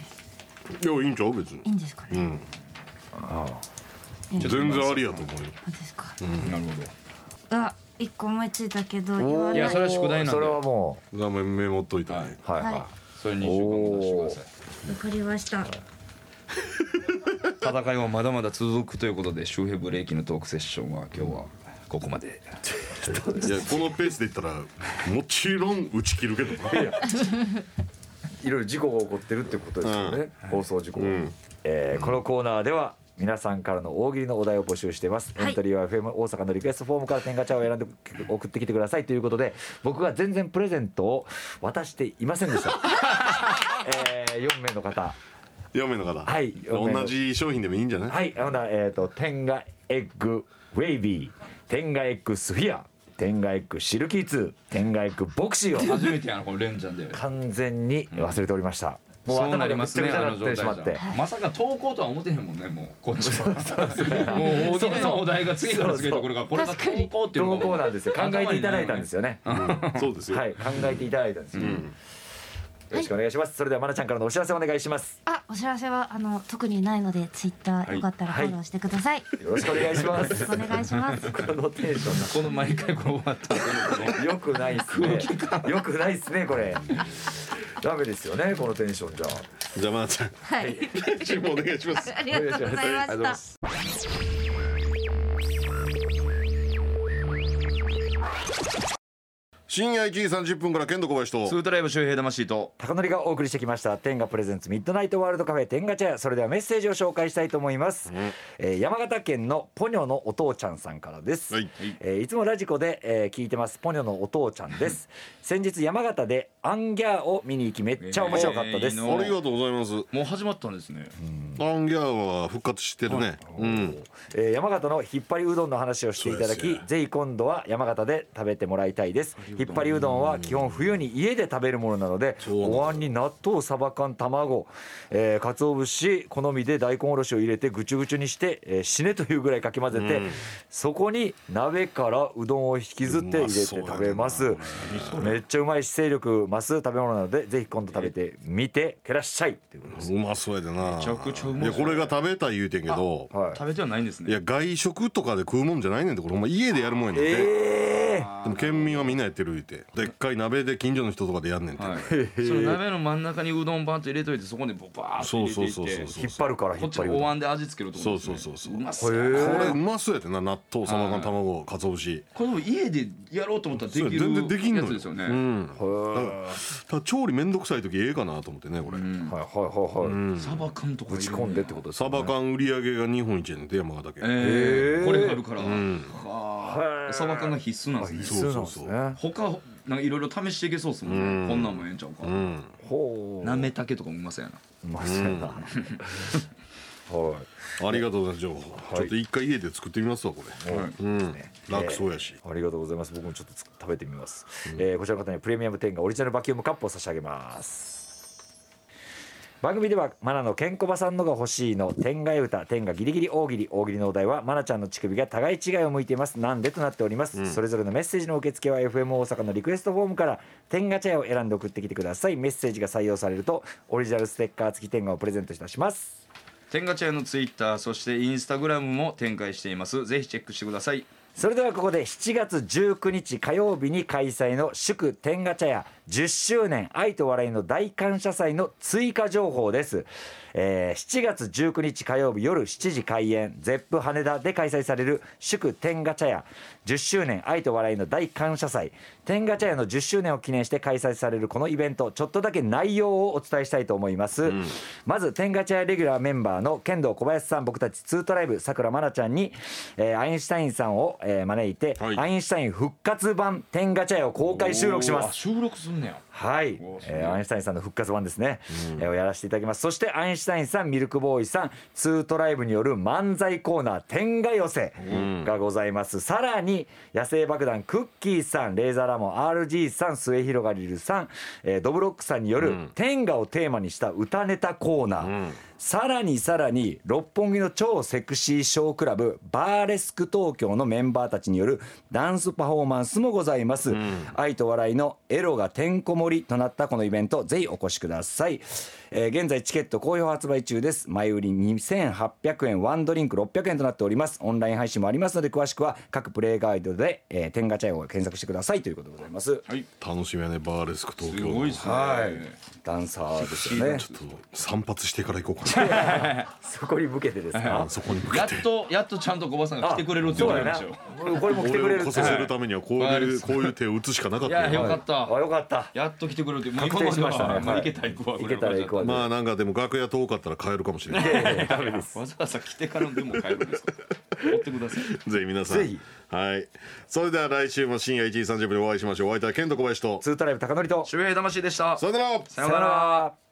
Speaker 1: いやいいんちゃう？別に。
Speaker 4: いいんですかね、
Speaker 1: うん。
Speaker 3: あ
Speaker 4: いいんですか
Speaker 1: 全然ありやと思うよ。
Speaker 4: ですか、
Speaker 2: なるほ
Speaker 4: あ一個思いついたけど言
Speaker 3: あ
Speaker 4: わない
Speaker 2: いやそれは宿題なんで。
Speaker 3: それはも
Speaker 1: 画面メモっといた
Speaker 2: はい
Speaker 1: ね。
Speaker 4: はい。
Speaker 3: うはい。は
Speaker 2: どそれ2週間も出してください
Speaker 4: わかりました。
Speaker 2: 戦いはまだまだ続くということで周平ブレーキのトークセッションは今日はここまで。
Speaker 1: いやこのペースでいったらもちろん打ち切るけどな。い
Speaker 3: いろいろ事故が起こってるってことですよね。放送事故が。
Speaker 1: うん。
Speaker 3: えーこのコーナーでは皆さんからの大喜利のお題を募集しています、
Speaker 4: はい。
Speaker 3: エントリーは FM 大阪のリクエストフォームから天ガチャを選んで送ってきてください。ということで僕が全然プレゼントを渡していませんでした、えー、4名の方。
Speaker 1: 4名の方。
Speaker 3: はい
Speaker 1: 同じ商品でもいいんじゃない？
Speaker 3: はいほなえっ、と天ガエッグウェイビー天ガエッグスフィア天ガエッグシルキーツ天ガエッグボクシーを。
Speaker 2: 初めてやなこのレンジャンで。
Speaker 3: 完全に忘れておりました、もう
Speaker 2: そうな
Speaker 3: 頭
Speaker 2: りますね
Speaker 3: がめっちゃくちゃ
Speaker 2: あの状
Speaker 3: になってしまって。
Speaker 2: まさか投稿とは思ってへんもんねもうこっちは。もう大喜利のお題が次から次へとこれからこれが投稿っていうの
Speaker 3: 投
Speaker 2: が
Speaker 3: 稿なんですよ考えていただいたんですよね。
Speaker 1: そうですよ、
Speaker 3: はい考えていただいたんですよ、よろしくお願いします。それではまなちゃんからのお知らせお願いします。
Speaker 4: あお知らせはあの特にないのでツイッターよかったらフォローしてください、
Speaker 3: よろしくお願いします。
Speaker 4: よろしくお願いします。
Speaker 3: このテンショ
Speaker 2: この毎回こう終わった
Speaker 3: よくないっすね。よくないっすねこれダメですよねこのテンションじゃ。
Speaker 1: じゃあまなちゃん。
Speaker 4: はい。
Speaker 1: 来週もお願いします。
Speaker 4: ありがとうございま
Speaker 3: ありがとうござい
Speaker 4: し
Speaker 3: ま
Speaker 4: た
Speaker 1: 深夜1時30分から剣道小林と。
Speaker 2: ツートライブ周平魂と。
Speaker 3: 高典がお送りしてきました。天ガプレゼンツミッドナイトワールドカフェ。天ガチャ。それではメッセージを紹介したいと思います、えー山形県のポニョのお父ちゃんさんからです、
Speaker 1: はい。
Speaker 3: えーいつもラジコで、えー聞いてます。ポニョのお父ちゃんです。先日山形でアンギャーを見に行きめっちゃ面白かったです、
Speaker 2: えーいいの
Speaker 1: ありがとうございます。
Speaker 2: もう始まったんですね。
Speaker 1: アンギャーは復活してるね。うん。
Speaker 3: えー山形の引っ張りうどんの話をしていただきぜひ今度は山形で食べてもらいたいです引っ張りうどんは基本冬に家で食べるものなのでお椀に納豆サバ缶卵、えー、鰹節好みで大根おろしを入れてぐちゅぐちゅにして、えー死ねというぐらいかき混ぜて、そこに鍋からうどんを引きずって入れて食べます。めっちゃうまいし勢力増す食べ物なのでぜひ今度食べてみてけらっしゃい。ということです。
Speaker 1: うまそうやでな。
Speaker 2: めちゃくちゃうま
Speaker 1: いやこれが食べたい言うてんけど
Speaker 3: はい。
Speaker 2: 食べてはないんですね。
Speaker 1: いや外食とかで食うもんじゃないねんてこれ。ほんま家でやるもんやねんて、
Speaker 3: え
Speaker 1: でも県民はみんなやってる言うてでっかい鍋で近所の人とかでやんねんて、
Speaker 2: はい、その鍋の真ん中にうどんバンと入れといてそこにボバーッと入れていって
Speaker 1: そうそう。そうそう
Speaker 3: ー、引っ張るから
Speaker 2: こ
Speaker 3: 引っ張りうどん
Speaker 2: っちお椀で味付けると
Speaker 1: そう
Speaker 2: こですね。
Speaker 1: そうそうそう
Speaker 2: う。まそう。
Speaker 1: これうまそうやってな納豆サバ缶卵かつお節。
Speaker 2: これでも家でやろうと思ったらでき
Speaker 1: そうや全然できんのよ。
Speaker 2: るやつですよね、
Speaker 1: うん。
Speaker 3: へー。
Speaker 1: ただ調理めんどくさい時ええかなと思ってねこれ、
Speaker 2: うん。
Speaker 3: はいはいはいはい、
Speaker 2: サバ缶とか
Speaker 3: 打ち込んでってことですよね。
Speaker 1: サバ缶売り上げが日本一やねんて山形県、
Speaker 2: えー、
Speaker 3: へー
Speaker 2: これがあるから、
Speaker 1: ん。
Speaker 2: はあサバ缶が必須なんですね
Speaker 3: 必須なんですね。
Speaker 2: 他なんかいろいろ試していけそうですもんね、
Speaker 1: うん。
Speaker 2: こんなんもええんちゃうか、
Speaker 1: うん。
Speaker 3: ほう。
Speaker 2: なめたけとかもうまそうやな。
Speaker 3: うまそうやな、はい。
Speaker 1: ありがとうございますじゃあちょっと一回家で作ってみますわこれ、うん。楽そうやし、
Speaker 3: ありがとうございます。僕もちょっとつ食べてみます、えーこちらの方にはプレミアム10がオリジナルバキュームカップを差し上げます番組ではマナのケンコバさんのが欲しいの天外歌天がギリギリ大喜利大喜利のお題はマナちゃんの乳首が互い違いを向いています。なんでとなっております、それぞれのメッセージの受付は FM 大阪のリクエストフォームから天ガチャを選んで送ってきてください。メッセージが採用されるとオリジナルステッカー付き天がをプレゼントいたします。
Speaker 2: 天ガチャのツイッターそしてインスタグラムも展開しています。ぜひチェックしてください。
Speaker 3: それではここで7月19日火曜日に開催の祝天ガ茶屋10周年愛と笑いの大感謝祭の追加情報です、えー7月19日火曜日夜7時開演。ゼップ羽田で開催される祝天ガ茶屋。10周年愛と笑いの大感謝祭。 TENGA 茶屋の10周年を記念して開催されるこのイベント。ちょっとだけ内容をお伝えしたいと思います、まず TENGA 茶屋レギュラーメンバーのケンドーコバヤシさん僕たちツートライブ紗倉まなちゃんに、えーアインシュタインさんを、えー招いて、
Speaker 1: はい。
Speaker 3: アインシュタイン復活版 TENGA 茶屋を公開収録します。
Speaker 2: あ収録すんねや。
Speaker 3: はい。え。ーアインシュタインさんの復活版ですね、えーをやらせていただきます。そしてアインシュタインさんミルクボーイさんツートライブによる漫才コーナー TENGA 寄席がございます、さらに野生爆弾クッキーさんレーザーラモン RG さん末広がりるさん、えードブロックさんによる天下をテーマにした歌ネタコーナー、さらにさらに六本木の超セクシーショークラブバーレスク東京のメンバーたちによるダンスパフォーマンスもございます、愛と笑いのエロがてんこ盛りとなったこのイベントぜひお越しください、えー現在チケット好評発売中です。前売り2800円ワンドリンク600円となっております。オンライン配信もありますので詳しくは各プレイガイドで、えー、天ガチャイを検索してくださいということでございます。
Speaker 2: はい。
Speaker 1: 楽しみやねバーレスク東京
Speaker 2: すごいっすね、
Speaker 3: はい。ダンサーですよね。
Speaker 1: ちょっと散髪してから行こうかな。
Speaker 3: そこに向けてですか？
Speaker 1: そこに向け
Speaker 2: やってとやっとちゃんと小バさんが来てくれるって言われ
Speaker 3: これも来てくれる
Speaker 1: 俺を来させるためにはこういうこういう手を打つしかなかっ
Speaker 2: いや
Speaker 1: たよ
Speaker 2: よかった。
Speaker 3: あよかった。
Speaker 2: やっと来てくれるってもう
Speaker 3: 確定しましたね。
Speaker 2: 行けたら行くわ
Speaker 3: 行けたら行くかで、
Speaker 1: まあなんかでも楽屋遠かったら帰るかもしれない。
Speaker 3: ダメです。
Speaker 2: わざわざ来てからでも帰るんですか持ってください
Speaker 1: ぜひ皆さん。
Speaker 3: ぜひ。
Speaker 1: はい。それでは来週も深夜1時30分にお会いしましょう。お相手はケント小林と。
Speaker 3: ツートライブ高典と。
Speaker 2: 周平魂でした。
Speaker 1: さよなら。
Speaker 2: さようなら